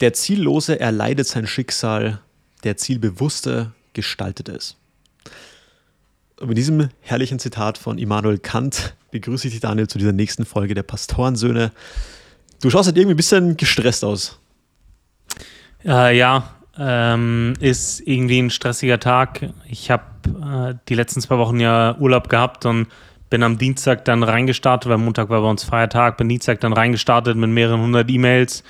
Der Ziellose erleidet sein Schicksal, der Zielbewusste gestaltet es. Und mit diesem herrlichen Zitat von Immanuel Kant begrüße ich dich, Daniel, zu dieser nächsten Folge der Pastorensöhne. Du schaust halt irgendwie ein bisschen gestresst aus. Äh, ja, ähm, ist irgendwie ein stressiger Tag. Ich habe äh, die letzten zwei Wochen ja Urlaub gehabt und bin am Dienstag dann reingestartet, weil Montag war bei uns Feiertag, bin Dienstag dann reingestartet mit mehreren hundert E-Mails,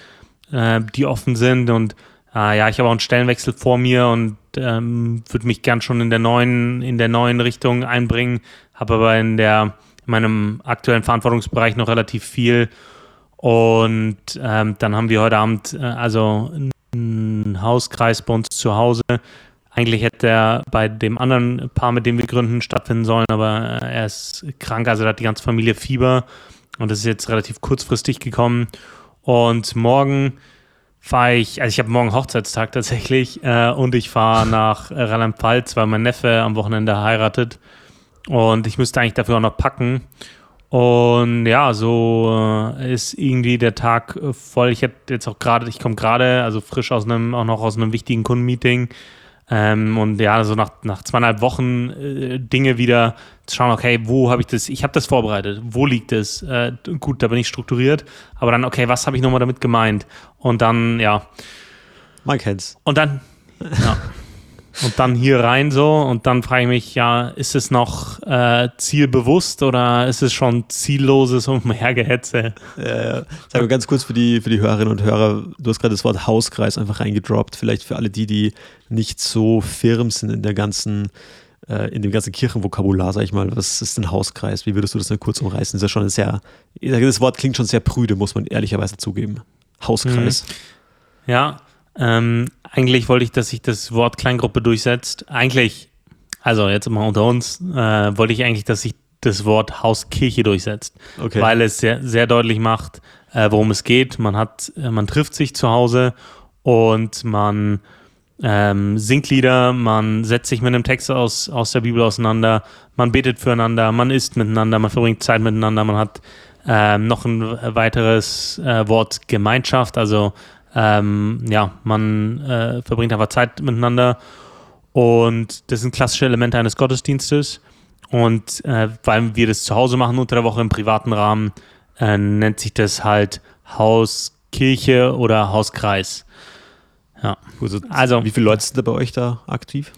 äh, die offen sind und äh, ja, ich habe auch einen Stellenwechsel vor mir und ähm, würde mich gern schon in der neuen, in der neuen Richtung einbringen, habe aber in der in meinem aktuellen Verantwortungsbereich noch relativ viel und ähm, dann haben wir heute Abend äh, also einen Hauskreis bei uns zu Hause. Eigentlich hätte er bei dem anderen Paar, mit dem wir gründen, stattfinden sollen, aber äh, er ist krank, also hat die ganze Familie Fieber und das ist jetzt relativ kurzfristig gekommen. Und morgen fahre ich, also ich habe morgen Hochzeitstag tatsächlich äh, und ich fahre nach Rheinland-Pfalz, weil mein Neffe am Wochenende heiratet und ich müsste eigentlich dafür auch noch packen. Und ja, so äh, ist irgendwie der Tag äh, voll. Ich hätte jetzt auch gerade, ich komme gerade, also frisch aus einem, auch noch aus einem wichtigen Kundenmeeting. Ähm, und ja, so nach, nach zweieinhalb Wochen äh, Dinge wieder zu schauen, okay, wo habe ich das, ich habe das vorbereitet, wo liegt es? Äh, gut, da bin ich strukturiert, aber dann, okay, was habe ich nochmal damit gemeint? Und dann, ja. Man kennt's. Und dann, ja. und dann hier rein so und dann frage ich mich, ja, ist es noch äh, zielbewusst oder ist es schon zielloses Umhergehetze? Äh, sag mal ganz kurz für die, für die Hörerinnen und Hörer, du hast gerade das Wort Hauskreis einfach reingedroppt, vielleicht für alle die, die nicht so firm sind in der ganzen äh, in dem ganzen Kirchenvokabular, sag ich mal, was ist ein Hauskreis? Wie würdest du das denn kurz umreißen? Das ist ja schon ein sehr, das Wort klingt schon sehr prüde, muss man ehrlicherweise zugeben. Hauskreis. Mhm. Ja, ähm, eigentlich wollte ich, dass sich das Wort Kleingruppe durchsetzt. Eigentlich, also jetzt mal unter uns, äh, wollte ich eigentlich, dass sich das Wort Hauskirche durchsetzt, okay. weil es sehr, sehr deutlich macht, äh, worum es geht. Man hat, äh, man trifft sich zu Hause und man ähm, singt Lieder, man setzt sich mit einem Text aus, aus der Bibel auseinander, man betet füreinander, man isst miteinander, man verbringt Zeit miteinander, man hat ähm, noch ein weiteres äh, Wort Gemeinschaft, also ähm, ja, man äh, verbringt einfach Zeit miteinander und das sind klassische Elemente eines Gottesdienstes. Und äh, weil wir das zu Hause machen unter der Woche im privaten Rahmen, äh, nennt sich das halt Hauskirche oder Hauskreis. Ja. Also, wie viele Leute sind da bei euch da aktiv?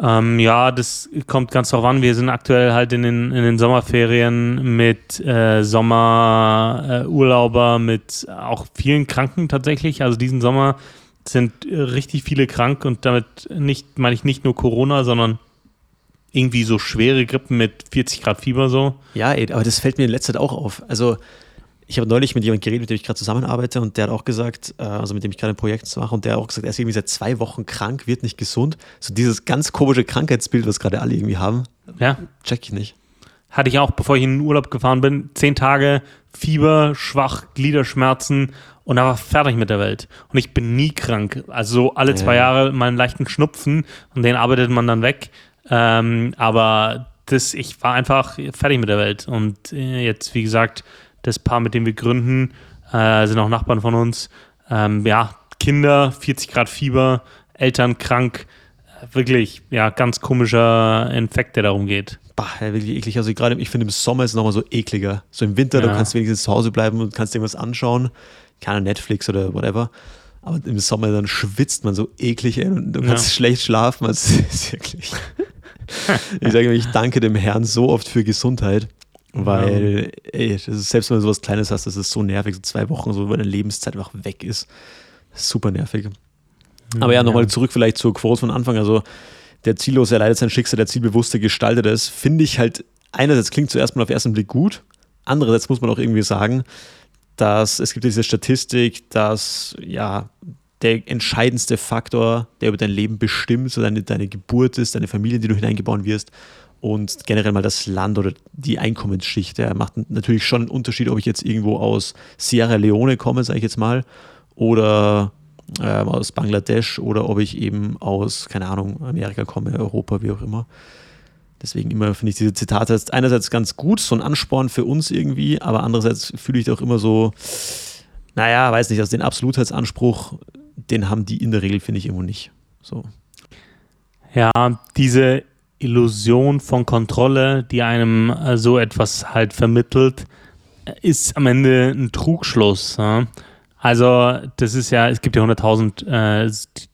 Ähm, ja, das kommt ganz drauf an. Wir sind aktuell halt in den, in den Sommerferien mit äh, Sommerurlauber, äh, mit auch vielen Kranken tatsächlich. Also diesen Sommer sind richtig viele krank und damit nicht, meine ich nicht nur Corona, sondern irgendwie so schwere Grippen mit 40 Grad Fieber so. Ja, ey, aber das fällt mir in letzter Zeit auch auf. Also ich habe neulich mit jemandem geredet, mit dem ich gerade zusammenarbeite und der hat auch gesagt, äh, also mit dem ich gerade ein Projekt mache und der hat auch gesagt, er ist irgendwie seit zwei Wochen krank, wird nicht gesund. So dieses ganz komische Krankheitsbild, was gerade alle irgendwie haben. Ja. Check ich nicht. Hatte ich auch, bevor ich in den Urlaub gefahren bin, zehn Tage Fieber, schwach, Gliederschmerzen und da war fertig mit der Welt. Und ich bin nie krank. Also so alle zwei ja. Jahre mal einen leichten Schnupfen und den arbeitet man dann weg. Ähm, aber das, ich war einfach fertig mit der Welt. Und äh, jetzt, wie gesagt, das Paar, mit dem wir gründen, äh, sind auch Nachbarn von uns. Ähm, ja, Kinder, 40 Grad Fieber, Eltern krank. Wirklich, ja, ganz komischer Infekt, der darum geht. Bah, wirklich eklig. Also gerade, ich finde im Sommer ist es nochmal so ekliger. So im Winter, ja. du kannst wenigstens zu Hause bleiben und kannst irgendwas anschauen. Keine Netflix oder whatever. Aber im Sommer dann schwitzt man so eklig und du kannst ja. schlecht schlafen. Also, ist wirklich. ich sage mir, ich danke dem Herrn so oft für Gesundheit. Weil, ja. ey, selbst wenn du sowas Kleines hast, das ist so nervig, so zwei Wochen, so, weil deine Lebenszeit einfach weg ist. super nervig. Aber ja, nochmal zurück vielleicht zur Quote von Anfang. Also, der Ziellose erleidet sein Schicksal, der Zielbewusste gestaltet es. Finde ich halt, einerseits klingt zuerst mal auf den ersten Blick gut, andererseits muss man auch irgendwie sagen, dass es gibt diese Statistik, dass ja der entscheidendste Faktor, der über dein Leben bestimmt, so deine, deine Geburt ist, deine Familie, die du hineingeboren wirst, und generell mal das Land oder die Einkommensschicht. Der macht natürlich schon einen Unterschied, ob ich jetzt irgendwo aus Sierra Leone komme, sage ich jetzt mal, oder äh, aus Bangladesch oder ob ich eben aus, keine Ahnung, Amerika komme, Europa, wie auch immer. Deswegen immer finde ich diese Zitate einerseits ganz gut, so ein Ansporn für uns irgendwie, aber andererseits fühle ich auch immer so, naja, weiß nicht, also den Absolutheitsanspruch, den haben die in der Regel, finde ich, irgendwo nicht. So. Ja, diese Illusion von Kontrolle, die einem äh, so etwas halt vermittelt, ist am Ende ein Trugschluss. Ja? Also, das ist ja, es gibt ja hunderttausend äh,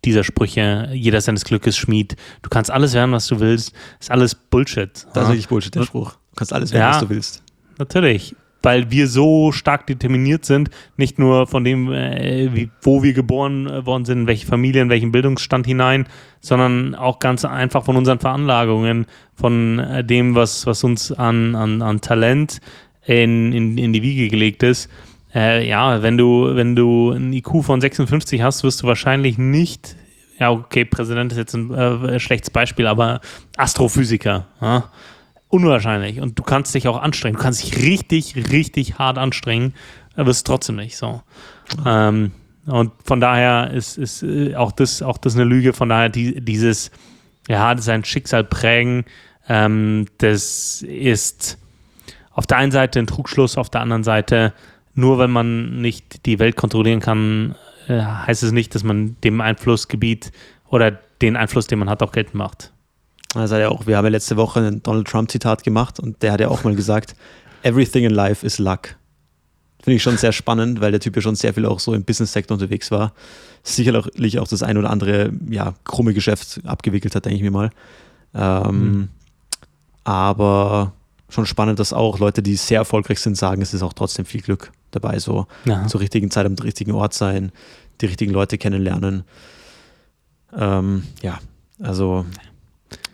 dieser Sprüche, jeder seines Glückes Schmied. Du kannst alles werden, was du willst. Ist alles Bullshit. Das ja? ist wirklich Bullshit, der Spruch. Du kannst alles werden, ja, was du willst. Natürlich. Weil wir so stark determiniert sind, nicht nur von dem, äh, wie, wo wir geboren äh, worden sind, in welche Familie, in welchen Bildungsstand hinein, sondern auch ganz einfach von unseren Veranlagungen, von äh, dem, was, was uns an, an, an Talent in, in, in die Wiege gelegt ist äh, ja, wenn du, wenn du ein IQ von 56 hast, wirst du wahrscheinlich nicht, ja, okay, Präsident ist jetzt ein äh, schlechtes Beispiel, aber Astrophysiker. Ja? Unwahrscheinlich. Und du kannst dich auch anstrengen. Du kannst dich richtig, richtig hart anstrengen, aber es ist trotzdem nicht so. Ähm, und von daher ist, ist äh, auch, das, auch das eine Lüge. Von daher die, dieses, ja, sein Schicksal prägen, ähm, das ist auf der einen Seite ein Trugschluss, auf der anderen Seite nur weil man nicht die Welt kontrollieren kann, äh, heißt es nicht, dass man dem Einflussgebiet oder den Einfluss, den man hat, auch geltend macht. Also ja auch, wir haben ja letzte Woche ein Donald Trump-Zitat gemacht und der hat ja auch mal gesagt, everything in life is luck. Finde ich schon sehr spannend, weil der Typ ja schon sehr viel auch so im Business-Sektor unterwegs war. Sicherlich auch das ein oder andere, ja, krumme Geschäft abgewickelt hat, denke ich mir mal. Ähm, mhm. Aber schon spannend, dass auch Leute, die sehr erfolgreich sind, sagen, es ist auch trotzdem viel Glück dabei, so ja. zur richtigen Zeit am richtigen Ort sein, die richtigen Leute kennenlernen. Ähm, ja, also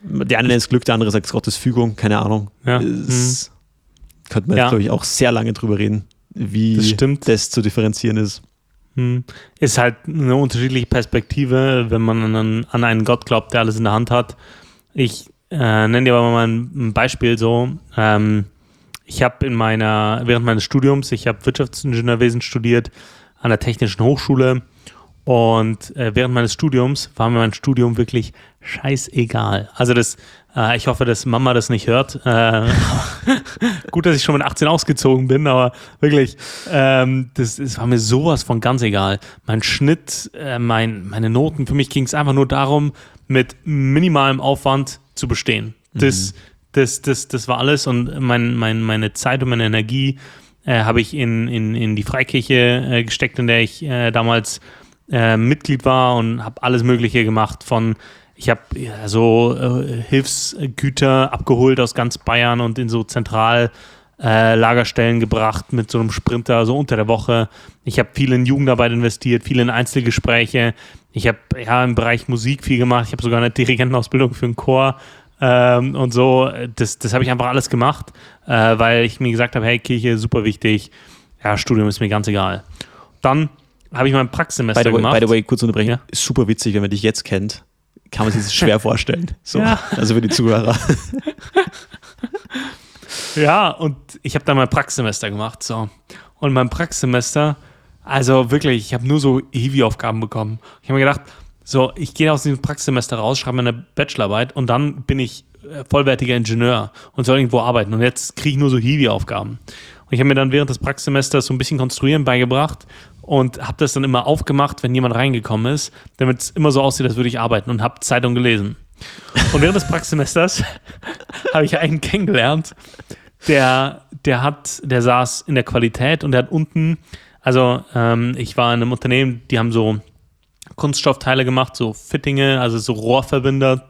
der eine nennt es Glück, der andere sagt es Gottes Fügung, keine Ahnung. Ja. Es, hm. Könnte man, ja. glaube ich, auch sehr lange drüber reden, wie das, das zu differenzieren ist. Hm. Ist halt eine unterschiedliche Perspektive, wenn man an, an einen Gott glaubt, der alles in der Hand hat. Ich äh, nenne dir aber mal ein Beispiel so. Ähm, ich habe in meiner, während meines Studiums, ich habe Wirtschaftsingenieurwesen studiert an der Technischen Hochschule und äh, während meines Studiums war mir mein Studium wirklich scheißegal. Also das, äh, ich hoffe, dass Mama das nicht hört. Äh, gut, dass ich schon mit 18 ausgezogen bin, aber wirklich, ähm, das, das war mir sowas von ganz egal. Mein Schnitt, äh, mein, meine Noten, für mich ging es einfach nur darum, mit minimalem Aufwand zu bestehen. Das, mhm. das, das, das war alles und mein, mein, meine Zeit und meine Energie äh, habe ich in, in, in die Freikirche äh, gesteckt, in der ich äh, damals äh, Mitglied war und habe alles Mögliche gemacht von ich habe ja, so äh, Hilfsgüter abgeholt aus ganz Bayern und in so zentral äh, gebracht mit so einem Sprinter, so unter der Woche. Ich habe viel in Jugendarbeit investiert, viel in Einzelgespräche. Ich habe ja im Bereich Musik viel gemacht. Ich habe sogar eine Dirigentenausbildung für einen Chor ähm, und so. Das, das habe ich einfach alles gemacht, äh, weil ich mir gesagt habe, hey, Kirche, super wichtig. Ja, Studium ist mir ganz egal. Dann habe ich mein Praxissemester by way, gemacht. By the way, kurz unterbrechen. Ja? Ist super witzig, wenn man dich jetzt kennt. Kann man sich das schwer vorstellen. So, ja. Also für die Zuhörer. ja, und ich habe dann mein Praxissemester gemacht. So. Und mein Praxissemester also wirklich, ich habe nur so Heavy-Aufgaben bekommen. Ich habe mir gedacht, so, ich gehe aus diesem Praxissemester raus, schreibe meine Bachelorarbeit und dann bin ich äh, vollwertiger Ingenieur und soll irgendwo arbeiten. Und jetzt kriege ich nur so Heavy-Aufgaben. Und ich habe mir dann während des Praxissemesters so ein bisschen Konstruieren beigebracht und habe das dann immer aufgemacht, wenn jemand reingekommen ist, damit es immer so aussieht, als würde ich arbeiten und habe Zeitung gelesen. Und während des Praxissemesters habe ich einen kennengelernt, der, der hat, der saß in der Qualität und der hat unten also ähm, ich war in einem Unternehmen, die haben so Kunststoffteile gemacht, so Fittinge, also so Rohrverbinder,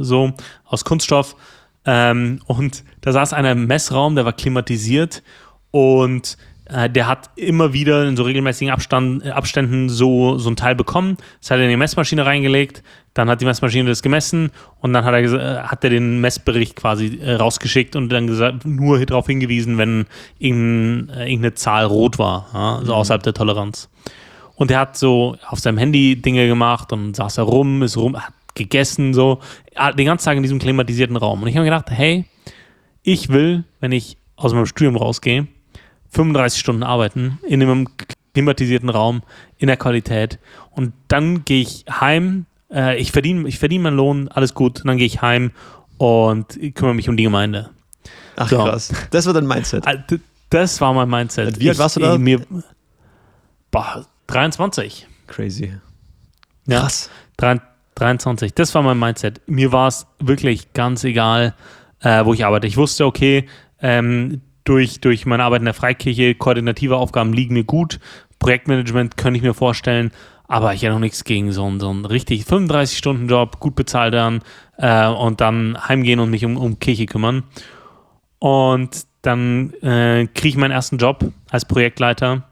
so aus Kunststoff. Ähm, und da saß einer im Messraum, der war klimatisiert und der hat immer wieder in so regelmäßigen Abstand, äh, Abständen so, so ein Teil bekommen. Das hat er in die Messmaschine reingelegt, dann hat die Messmaschine das gemessen und dann hat er, äh, hat er den Messbericht quasi äh, rausgeschickt und dann gesagt, nur darauf hingewiesen, wenn irgendein, äh, irgendeine Zahl rot war, ja, also außerhalb der Toleranz. Und er hat so auf seinem Handy Dinge gemacht und saß da rum, ist rum, hat gegessen, so, den ganzen Tag in diesem klimatisierten Raum. Und ich habe mir gedacht, hey, ich will, wenn ich aus meinem Studium rausgehe, 35 Stunden arbeiten in einem klimatisierten Raum, in der Qualität. Und dann gehe ich heim, äh, ich verdiene ich verdien meinen Lohn, alles gut. Und dann gehe ich heim und kümmere mich um die Gemeinde. Ach so. krass. Das war dein Mindset. Das war mein Mindset. Wie alt warst du da? Mir, Boah, 23. Crazy. Ja, Krass. 23. Das war mein Mindset. Mir war es wirklich ganz egal, äh, wo ich arbeite. Ich wusste, okay, ähm, durch, durch meine Arbeit in der Freikirche, koordinative Aufgaben liegen mir gut. Projektmanagement könnte ich mir vorstellen, aber ich hätte noch nichts gegen so einen, so einen richtig 35-Stunden-Job, gut bezahlt dann äh, und dann heimgehen und mich um, um Kirche kümmern. Und dann äh, kriege ich meinen ersten Job als Projektleiter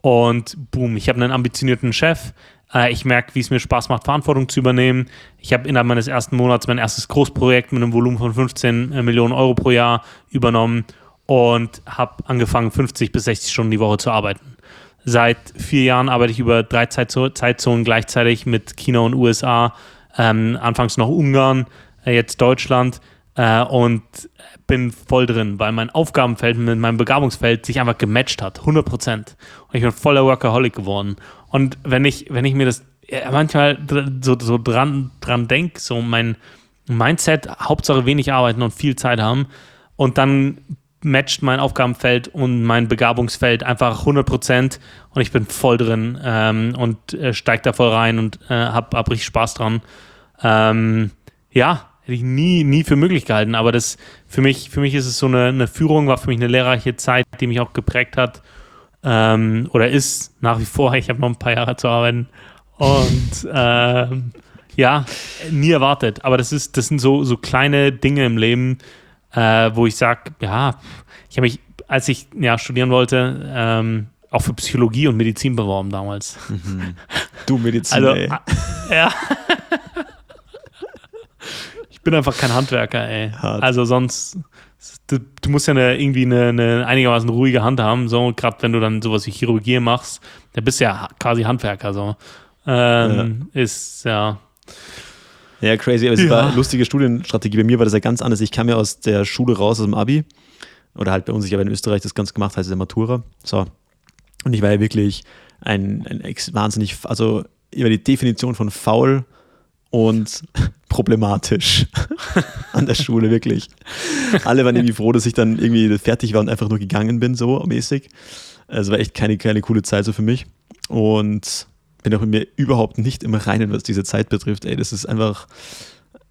und boom, ich habe einen ambitionierten Chef. Äh, ich merke, wie es mir Spaß macht, Verantwortung zu übernehmen. Ich habe innerhalb meines ersten Monats mein erstes Großprojekt mit einem Volumen von 15 äh, Millionen Euro pro Jahr übernommen und habe angefangen, 50 bis 60 Stunden die Woche zu arbeiten. Seit vier Jahren arbeite ich über drei Zeitzonen gleichzeitig mit China und USA, ähm, anfangs noch Ungarn, äh, jetzt Deutschland äh, und bin voll drin, weil mein Aufgabenfeld mit meinem Begabungsfeld sich einfach gematcht hat, 100 Prozent. Und ich bin voller Workaholic geworden. Und wenn ich, wenn ich mir das manchmal so, so dran, dran denke, so mein Mindset, Hauptsache wenig arbeiten und viel Zeit haben und dann matcht mein Aufgabenfeld und mein Begabungsfeld einfach 100 Prozent und ich bin voll drin ähm, und äh, steige da voll rein und äh, habe hab richtig Spaß dran. Ähm, ja, hätte ich nie, nie für möglich gehalten, aber das für mich, für mich ist es so eine, eine Führung, war für mich eine lehrreiche Zeit, die mich auch geprägt hat ähm, oder ist nach wie vor. Ich habe noch ein paar Jahre zu arbeiten und ähm, ja, nie erwartet, aber das ist, das sind so, so kleine Dinge im Leben, äh, wo ich sage, ja, ich habe mich, als ich ja, studieren wollte, ähm, auch für Psychologie und Medizin beworben damals. Mhm. Du Medizin, also, ey. Ja. ich bin einfach kein Handwerker, ey. Hart. Also sonst, du, du, musst ja eine, irgendwie eine, eine, einigermaßen ruhige Hand haben, so gerade wenn du dann sowas wie Chirurgie machst, da bist du ja quasi Handwerker, so. Ähm, ja. Ist, ja. Ja, crazy. Aber es ja. war eine lustige Studienstrategie. Bei mir war das ja ganz anders. Ich kam ja aus der Schule raus, aus dem Abi. Oder halt bei uns, ich habe in Österreich das ganz gemacht, heißt der Matura. So. Und ich war ja wirklich ein, ein wahnsinnig, also über die Definition von faul und problematisch an der Schule, wirklich. Alle waren irgendwie froh, dass ich dann irgendwie fertig war und einfach nur gegangen bin, so mäßig. Also war echt keine, keine coole Zeit so für mich. Und bin auch mit mir überhaupt nicht im Reinen, was diese Zeit betrifft. Ey, das ist einfach,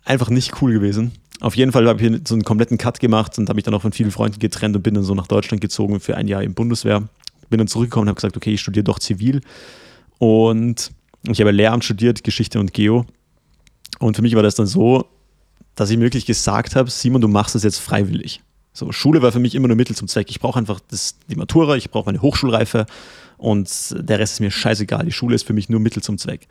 einfach nicht cool gewesen. Auf jeden Fall habe ich hier so einen kompletten Cut gemacht und habe mich dann auch von vielen Freunden getrennt und bin dann so nach Deutschland gezogen für ein Jahr im Bundeswehr. Bin dann zurückgekommen und habe gesagt, okay, ich studiere doch zivil. Und ich habe Lehramt studiert, Geschichte und Geo. Und für mich war das dann so, dass ich mir wirklich gesagt habe, Simon, du machst das jetzt freiwillig. So, Schule war für mich immer nur Mittel zum Zweck. Ich brauche einfach das, die Matura, ich brauche meine Hochschulreife und der Rest ist mir scheißegal. Die Schule ist für mich nur Mittel zum Zweck.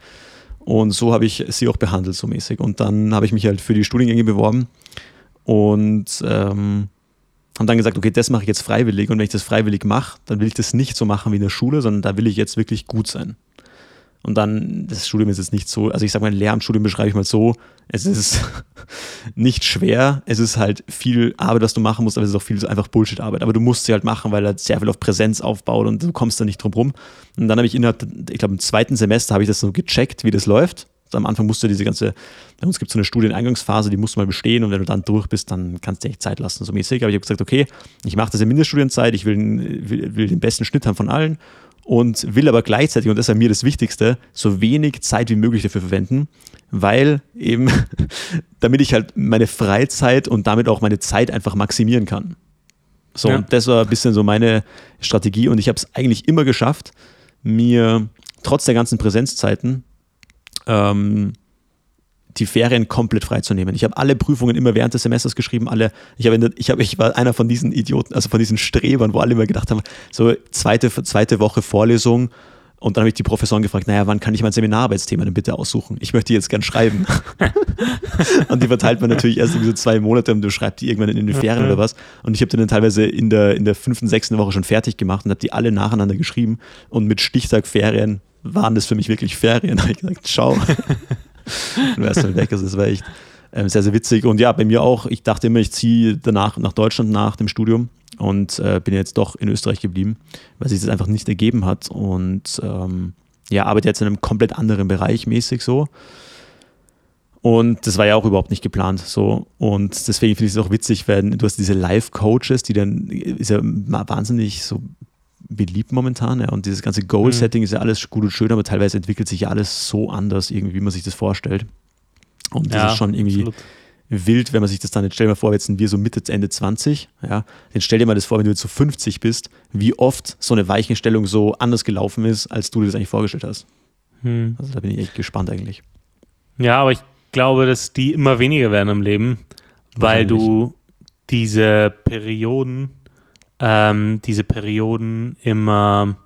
Und so habe ich sie auch behandelt, so mäßig. Und dann habe ich mich halt für die Studiengänge beworben und ähm, haben dann gesagt, okay, das mache ich jetzt freiwillig. Und wenn ich das freiwillig mache, dann will ich das nicht so machen wie in der Schule, sondern da will ich jetzt wirklich gut sein. Und dann, das Studium ist jetzt nicht so, also ich sage mal, ein Lehramtsstudium beschreibe ich mal so, es ist nicht schwer, es ist halt viel Arbeit, was du machen musst, aber es ist auch viel einfach Bullshit-Arbeit. Aber du musst sie halt machen, weil er sehr viel auf Präsenz aufbaut und du kommst da nicht drum rum. Und dann habe ich innerhalb, ich glaube im zweiten Semester habe ich das so gecheckt, wie das läuft. Also am Anfang musst du diese ganze, bei uns gibt es so eine Studieneingangsphase, die musst du mal bestehen und wenn du dann durch bist, dann kannst du echt Zeit lassen, so mäßig. Aber ich habe gesagt, okay, ich mache das in Mindeststudienzeit, ich will, will, will den besten Schnitt haben von allen und will aber gleichzeitig, und das ist mir das Wichtigste, so wenig Zeit wie möglich dafür verwenden, weil eben, damit ich halt meine Freizeit und damit auch meine Zeit einfach maximieren kann. So, ja. und das war ein bisschen so meine Strategie und ich habe es eigentlich immer geschafft, mir trotz der ganzen Präsenzzeiten ähm, die Ferien komplett freizunehmen. Ich habe alle Prüfungen immer während des Semesters geschrieben, alle, ich, hab ich, hab, ich war einer von diesen Idioten, also von diesen Strebern, wo alle immer gedacht haben, so zweite, zweite Woche Vorlesung und dann habe ich die Professoren gefragt, naja, wann kann ich mein Seminararbeitsthema denn bitte aussuchen? Ich möchte jetzt gern schreiben. und die verteilt man natürlich erst irgendwie so zwei Monate und du schreibst die irgendwann in den Ferien oder was. Und ich habe die dann teilweise in der, in der fünften, sechsten Woche schon fertig gemacht und habe die alle nacheinander geschrieben. Und mit Stichtag Ferien waren das für mich wirklich Ferien. Da habe ich gesagt, ciao du wärst dann weg. Also das war echt ähm, sehr, sehr witzig. Und ja, bei mir auch, ich dachte immer, ich ziehe danach nach Deutschland nach dem Studium und äh, bin jetzt doch in Österreich geblieben, weil sich das einfach nicht ergeben hat. Und ähm, ja, arbeite jetzt in einem komplett anderen Bereich mäßig so. Und das war ja auch überhaupt nicht geplant. So. Und deswegen finde ich es auch witzig, wenn du hast diese Live-Coaches, die dann ist ja wahnsinnig so beliebt momentan. Ja. Und dieses ganze Goal-Setting mhm. ist ja alles gut und schön, aber teilweise entwickelt sich ja alles so anders, irgendwie, wie man sich das vorstellt. Und das ja, ist schon irgendwie absolut. wild, wenn man sich das dann, jetzt stell dir mal vor, jetzt sind wir so Mitte, Ende 20, ja, dann stell dir mal das vor, wenn du jetzt so 50 bist, wie oft so eine Weichenstellung so anders gelaufen ist, als du dir das eigentlich vorgestellt hast. Hm. Also da bin ich echt gespannt eigentlich. Ja, aber ich glaube, dass die immer weniger werden im Leben, weil du diese Perioden, ähm, diese Perioden immer,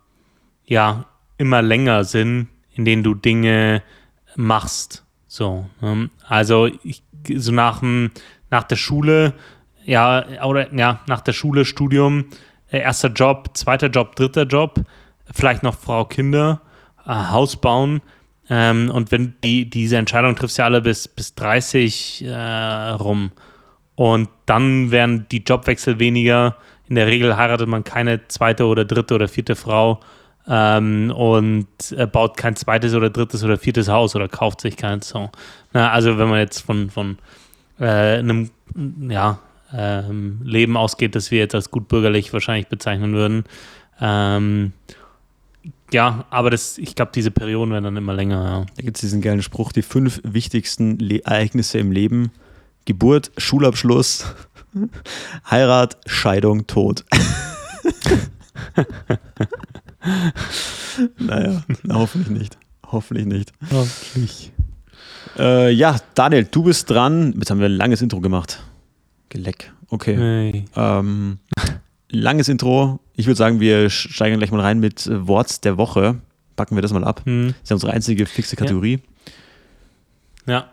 ja, immer länger sind, in denen du Dinge machst. So, ähm, also ich, so nach, nach der Schule, ja, oder ja, nach der Schule, Studium, äh, erster Job, zweiter Job, dritter Job, vielleicht noch Frau, Kinder, äh, Haus bauen. Ähm, und wenn die, diese Entscheidung triffst ja alle bis, bis 30 äh, rum. Und dann werden die Jobwechsel weniger. In der Regel heiratet man keine zweite oder dritte oder vierte Frau ähm, und äh, baut kein zweites oder drittes oder viertes Haus oder kauft sich keins. So. Na, also wenn man jetzt von, von äh, einem ja, ähm, Leben ausgeht, das wir jetzt als gut bürgerlich wahrscheinlich bezeichnen würden. Ähm, ja, aber das, ich glaube, diese Perioden werden dann immer länger. Ja. Da gibt es diesen geilen Spruch, die fünf wichtigsten Le Ereignisse im Leben. Geburt, Schulabschluss, Heirat, Scheidung, Tod. naja, na, hoffentlich nicht. Hoffentlich nicht. Hoffentlich. Äh, ja, Daniel, du bist dran. Jetzt haben wir ein langes Intro gemacht. Geleck. Okay. Hey. Ähm, langes Intro. Ich würde sagen, wir steigen gleich mal rein mit Wort der Woche. Packen wir das mal ab. Hm. Das ist ja unsere einzige fixe Kategorie. Ja. ja.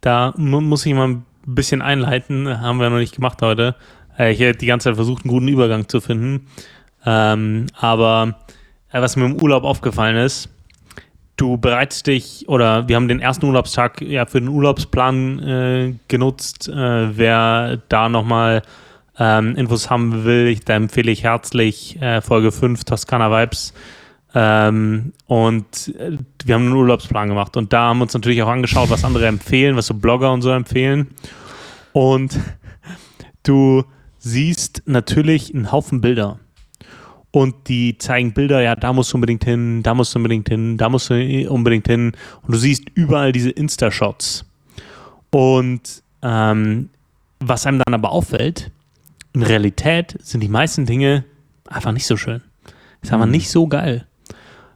Da muss ich mal ein bisschen einleiten. Haben wir noch nicht gemacht heute. Äh, ich habe die ganze Zeit versucht, einen guten Übergang zu finden. Ähm, aber äh, was mir im Urlaub aufgefallen ist, du bereitest dich, oder wir haben den ersten Urlaubstag ja für den Urlaubsplan äh, genutzt. Wer da nochmal ähm, Infos haben will, da empfehle ich herzlich Folge 5 Toskana Vibes. Ähm, und äh, wir haben einen Urlaubsplan gemacht und da haben wir uns natürlich auch angeschaut, was andere empfehlen, was so Blogger und so empfehlen. Und du siehst natürlich einen Haufen Bilder und die zeigen Bilder, ja, da musst du unbedingt hin, da musst du unbedingt hin, da musst du unbedingt hin und du siehst überall diese Insta-Shots. Und ähm, was einem dann aber auffällt, in Realität sind die meisten Dinge einfach nicht so schön. Ist einfach mhm. nicht so geil.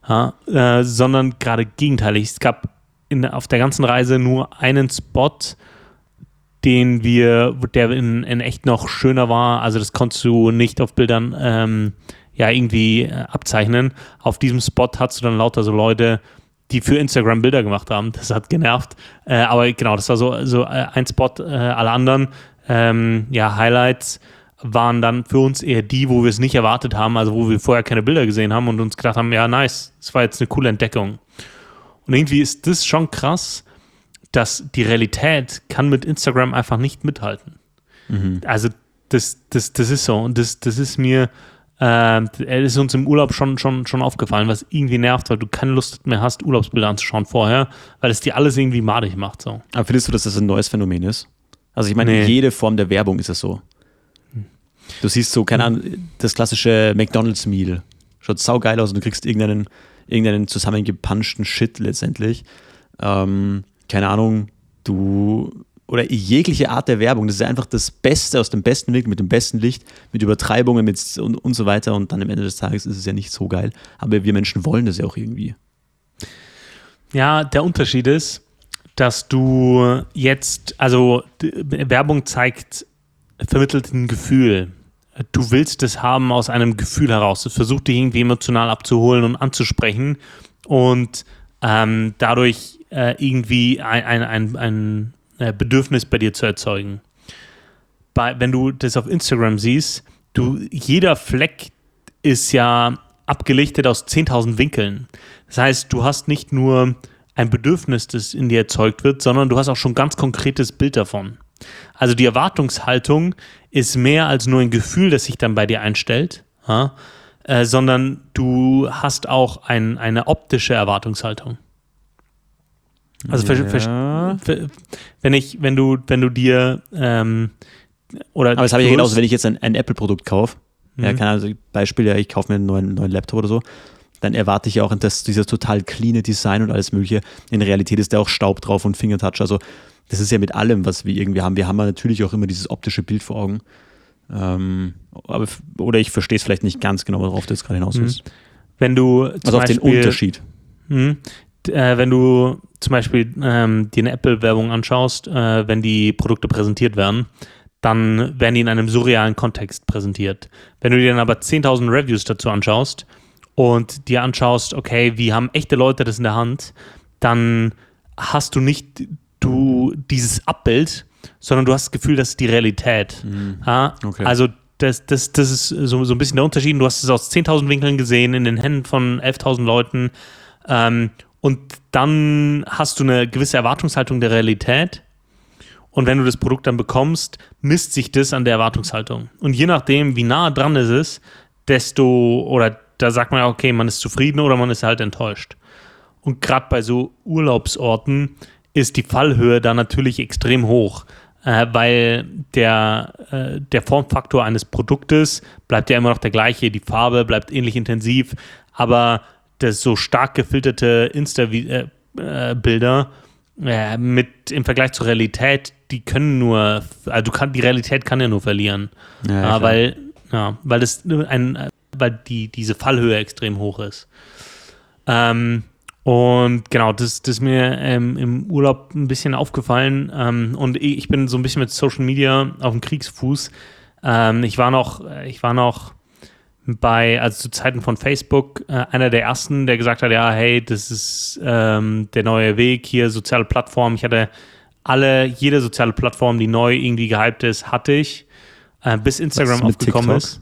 Ja, äh, sondern gerade gegenteilig. Es gab in, auf der ganzen Reise nur einen Spot, den wir, der in, in echt noch schöner war. Also das konntest du nicht auf Bildern ähm, ja irgendwie äh, abzeichnen. Auf diesem Spot hast du dann lauter so Leute, die für Instagram Bilder gemacht haben. Das hat genervt. Äh, aber genau, das war so, so äh, ein Spot. Äh, alle anderen, ähm, ja, Highlights waren dann für uns eher die, wo wir es nicht erwartet haben, also wo wir vorher keine Bilder gesehen haben und uns gedacht haben, ja, nice, das war jetzt eine coole Entdeckung. Und irgendwie ist das schon krass, dass die Realität kann mit Instagram einfach nicht mithalten. Mhm. Also das, das, das ist so und das, das ist mir äh, ist uns im Urlaub schon, schon, schon aufgefallen, was irgendwie nervt, weil du keine Lust mehr hast, Urlaubsbilder anzuschauen vorher, weil es dir alles irgendwie madig macht. So. Aber findest du, dass das ein neues Phänomen ist? Also ich meine, nee. jede Form der Werbung ist es so. Du siehst so, keine Ahnung, das klassische McDonalds-Meal. Schaut saugeil aus und du kriegst irgendeinen, irgendeinen zusammengepanschten Shit letztendlich. Ähm, keine Ahnung, du oder jegliche Art der Werbung. Das ist einfach das Beste aus dem besten Weg, mit dem besten Licht, mit Übertreibungen mit und, und so weiter. Und dann am Ende des Tages ist es ja nicht so geil. Aber wir Menschen wollen das ja auch irgendwie. Ja, der Unterschied ist, dass du jetzt, also Werbung zeigt, vermittelt ein Gefühl. Du willst es haben aus einem Gefühl heraus. Es versucht dich irgendwie emotional abzuholen und anzusprechen und ähm, dadurch äh, irgendwie ein, ein, ein, ein äh, Bedürfnis bei dir zu erzeugen. Bei, wenn du das auf Instagram siehst, du, jeder Fleck ist ja abgelichtet aus 10.000 Winkeln. Das heißt, du hast nicht nur ein Bedürfnis, das in dir erzeugt wird, sondern du hast auch schon ganz konkretes Bild davon. Also die Erwartungshaltung ist mehr als nur ein Gefühl, das sich dann bei dir einstellt, ja, äh, sondern du hast auch ein, eine optische Erwartungshaltung. Also ja. wenn ich, wenn du, wenn du dir ähm, oder Aber das habe ich ja genauso, wenn ich jetzt ein, ein Apple-Produkt kaufe, Mhm. Ja, keine Ahnung, Beispiel, ja, ich kaufe mir einen neuen, neuen Laptop oder so, dann erwarte ich ja auch dass dieses total cleane Design und alles mögliche. In Realität ist da auch Staub drauf und Fingertouch. Also das ist ja mit allem, was wir irgendwie haben. Wir haben ja natürlich auch immer dieses optische Bild vor Augen. Ähm, aber, oder ich verstehe es vielleicht nicht ganz genau, worauf du jetzt gerade hinaus willst. Mhm. Wenn du also auf Beispiel, den Unterschied. Mh, äh, wenn du zum Beispiel ähm, dir eine Apple-Werbung anschaust, äh, wenn die Produkte präsentiert werden, dann werden die in einem surrealen Kontext präsentiert. Wenn du dir dann aber 10.000 Reviews dazu anschaust und dir anschaust, okay, wie haben echte Leute das in der Hand, dann hast du nicht du dieses Abbild, sondern du hast das Gefühl, das ist die Realität. Mhm. Ja? Okay. Also das, das, das ist so, so ein bisschen der Unterschied. Du hast es aus 10.000 Winkeln gesehen, in den Händen von 11.000 Leuten. Ähm, und dann hast du eine gewisse Erwartungshaltung der Realität. Und wenn du das Produkt dann bekommst, misst sich das an der Erwartungshaltung. Und je nachdem, wie nah dran es ist, desto, oder da sagt man ja, okay, man ist zufrieden oder man ist halt enttäuscht. Und gerade bei so Urlaubsorten ist die Fallhöhe da natürlich extrem hoch, äh, weil der, äh, der Formfaktor eines Produktes bleibt ja immer noch der gleiche, die Farbe bleibt ähnlich intensiv, aber das so stark gefilterte Insta-Bilder äh, äh, mit im Vergleich zur Realität, die können nur, also kann, die Realität kann ja nur verlieren. Ja, ja, weil, ja, weil das ein, weil die, diese Fallhöhe extrem hoch ist. Ähm, und genau, das, das ist mir ähm, im Urlaub ein bisschen aufgefallen. Ähm, und ich bin so ein bisschen mit Social Media auf dem Kriegsfuß. Ähm, ich war noch, ich war noch bei, also zu Zeiten von Facebook, äh, einer der ersten, der gesagt hat, ja, hey, das ist ähm, der neue Weg hier, soziale Plattformen. Ich hatte alle, jede soziale Plattform, die neu irgendwie gehypt ist, hatte ich, äh, bis Instagram aufgekommen ist.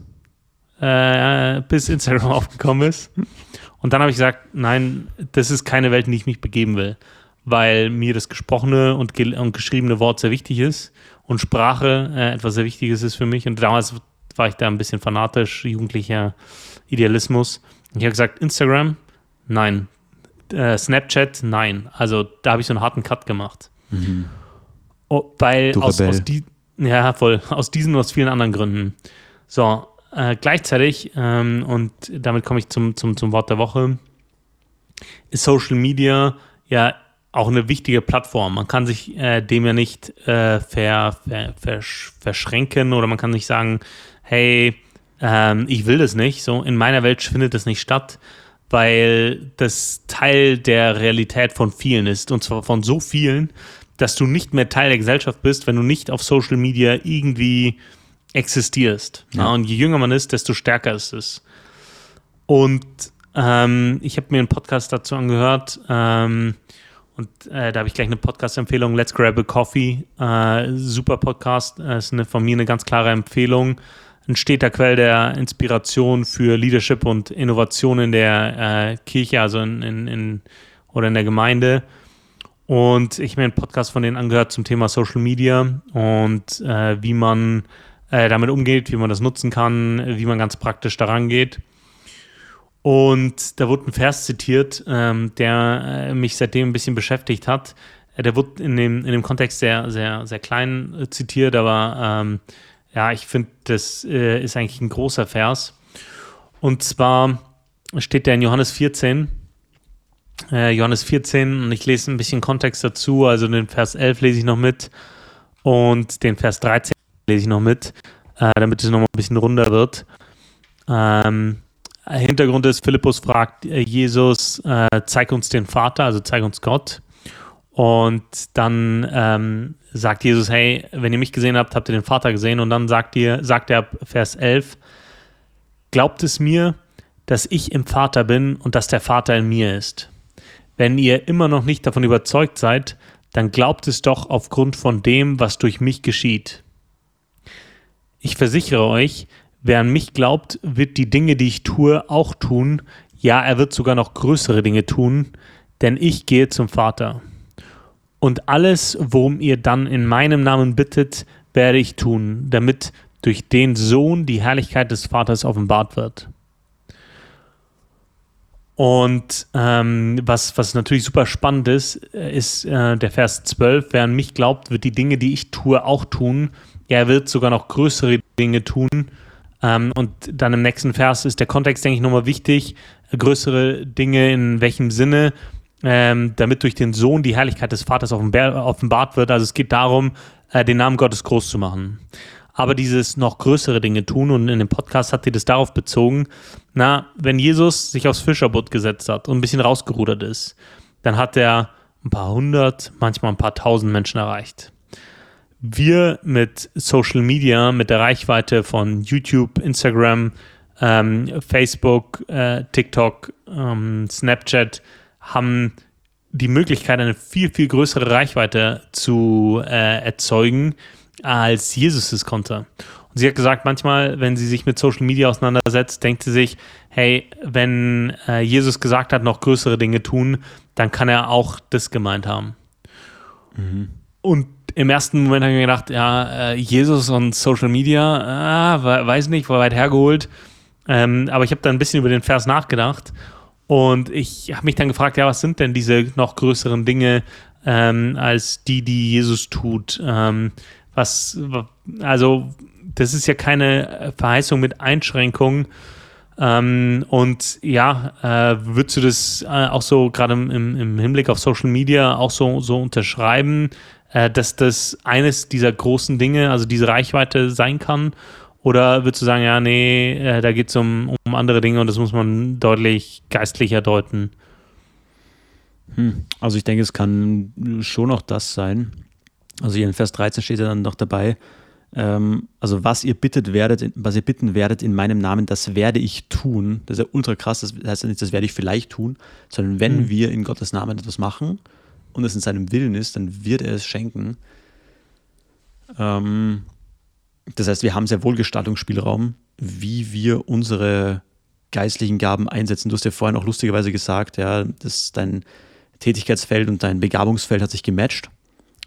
Äh, bis Instagram aufgekommen ist. Und dann habe ich gesagt, nein, das ist keine Welt, in die ich mich begeben will, weil mir das gesprochene und, ge und geschriebene Wort sehr wichtig ist und Sprache äh, etwas sehr Wichtiges ist für mich. Und damals war ich da ein bisschen fanatisch, jugendlicher Idealismus. Ich habe gesagt, Instagram, nein. Äh, Snapchat, nein. Also da habe ich so einen harten Cut gemacht. Mhm. Oh, weil aus, aus, die, ja, voll, aus diesen und aus vielen anderen Gründen. So, äh, gleichzeitig, ähm, und damit komme ich zum, zum, zum Wort der Woche, ist Social Media ja auch eine wichtige Plattform. Man kann sich äh, dem ja nicht äh, ver, ver, versch verschränken oder man kann nicht sagen, hey, ähm, ich will das nicht. So, in meiner Welt findet das nicht statt, weil das Teil der Realität von vielen ist. Und zwar von so vielen, dass du nicht mehr Teil der Gesellschaft bist, wenn du nicht auf Social Media irgendwie existierst. Ja. Ja, und je jünger man ist, desto stärker ist es. Und ähm, ich habe mir einen Podcast dazu angehört. Ähm, und äh, da habe ich gleich eine Podcast-Empfehlung. Let's Grab a Coffee. Äh, super Podcast. Das ist eine, von mir eine ganz klare Empfehlung ein steter Quell der Inspiration für Leadership und Innovation in der äh, Kirche, also in, in, in, oder in der Gemeinde. Und ich habe mir einen Podcast von denen angehört zum Thema Social Media und äh, wie man äh, damit umgeht, wie man das nutzen kann, wie man ganz praktisch daran geht. Und da wurde ein Vers zitiert, ähm, der äh, mich seitdem ein bisschen beschäftigt hat. Äh, der wurde in dem, in dem Kontext sehr, sehr, sehr klein äh, zitiert, aber ähm, ja, ich finde, das äh, ist eigentlich ein großer Vers. Und zwar steht der in Johannes 14. Äh, Johannes 14, und ich lese ein bisschen Kontext dazu. Also den Vers 11 lese ich noch mit und den Vers 13 lese ich noch mit, äh, damit es noch mal ein bisschen runder wird. Ähm, Hintergrund ist, Philippus fragt äh, Jesus, äh, zeig uns den Vater, also zeig uns Gott. Und dann ähm, sagt Jesus, hey, wenn ihr mich gesehen habt, habt ihr den Vater gesehen. Und dann sagt, ihr, sagt er Vers 11, glaubt es mir, dass ich im Vater bin und dass der Vater in mir ist. Wenn ihr immer noch nicht davon überzeugt seid, dann glaubt es doch aufgrund von dem, was durch mich geschieht. Ich versichere euch, wer an mich glaubt, wird die Dinge, die ich tue, auch tun. Ja, er wird sogar noch größere Dinge tun, denn ich gehe zum Vater. Und alles, worum ihr dann in meinem Namen bittet, werde ich tun, damit durch den Sohn die Herrlichkeit des Vaters offenbart wird. Und ähm, was, was natürlich super spannend ist, ist äh, der Vers 12, wer an mich glaubt, wird die Dinge, die ich tue, auch tun. Er wird sogar noch größere Dinge tun, Ähm, und dann im nächsten Vers ist der Kontext, denke ich, nochmal wichtig. Größere Dinge in welchem Sinne, ähm, damit durch den Sohn die Herrlichkeit des Vaters offenbart wird. Also es geht darum, äh, den Namen Gottes groß zu machen. Aber dieses noch größere Dinge tun und in dem Podcast hat sie das darauf bezogen, na, wenn Jesus sich aufs Fischerboot gesetzt hat und ein bisschen rausgerudert ist, dann hat er ein paar hundert, manchmal ein paar tausend Menschen erreicht wir mit Social Media, mit der Reichweite von YouTube, Instagram, ähm, Facebook, äh, TikTok, ähm, Snapchat haben die Möglichkeit, eine viel, viel größere Reichweite zu äh, erzeugen, als Jesus es konnte. Und sie hat gesagt, manchmal, wenn sie sich mit Social Media auseinandersetzt, denkt sie sich, hey, wenn äh, Jesus gesagt hat, noch größere Dinge tun, dann kann er auch das gemeint haben. Mhm. Und im ersten Moment habe ich mir gedacht, ja, äh, Jesus und Social Media, ah, weiß nicht, war weit hergeholt. Ähm, aber ich habe dann ein bisschen über den Vers nachgedacht und ich habe mich dann gefragt, ja, was sind denn diese noch größeren Dinge ähm, als die, die Jesus tut? Ähm, was, also, das ist ja keine Verheißung mit Einschränkungen. Ähm, und ja, äh, würdest du das äh, auch so gerade im, im, Hinblick auf Social Media auch so, so unterschreiben? Äh, dass das eines dieser großen Dinge, also diese Reichweite sein kann? Oder würdest du sagen, ja, nee, äh, da geht es um, um andere Dinge und das muss man deutlich geistlicher deuten? Hm. Also ich denke, es kann schon auch das sein. Also hier in Vers 13 steht ja dann noch dabei, ähm, also was ihr bittet werdet, was ihr bitten werdet in meinem Namen, das werde ich tun. Das ist ja ultra krass, das heißt ja nicht, das werde ich vielleicht tun, sondern wenn mhm. wir in Gottes Namen etwas machen, und es in seinem Willen ist, dann wird er es schenken. Ähm, das heißt, wir haben sehr wohl Gestaltungsspielraum, wie wir unsere geistlichen Gaben einsetzen. Du hast ja vorhin auch lustigerweise gesagt, ja, dass dein Tätigkeitsfeld und dein Begabungsfeld hat sich gematcht.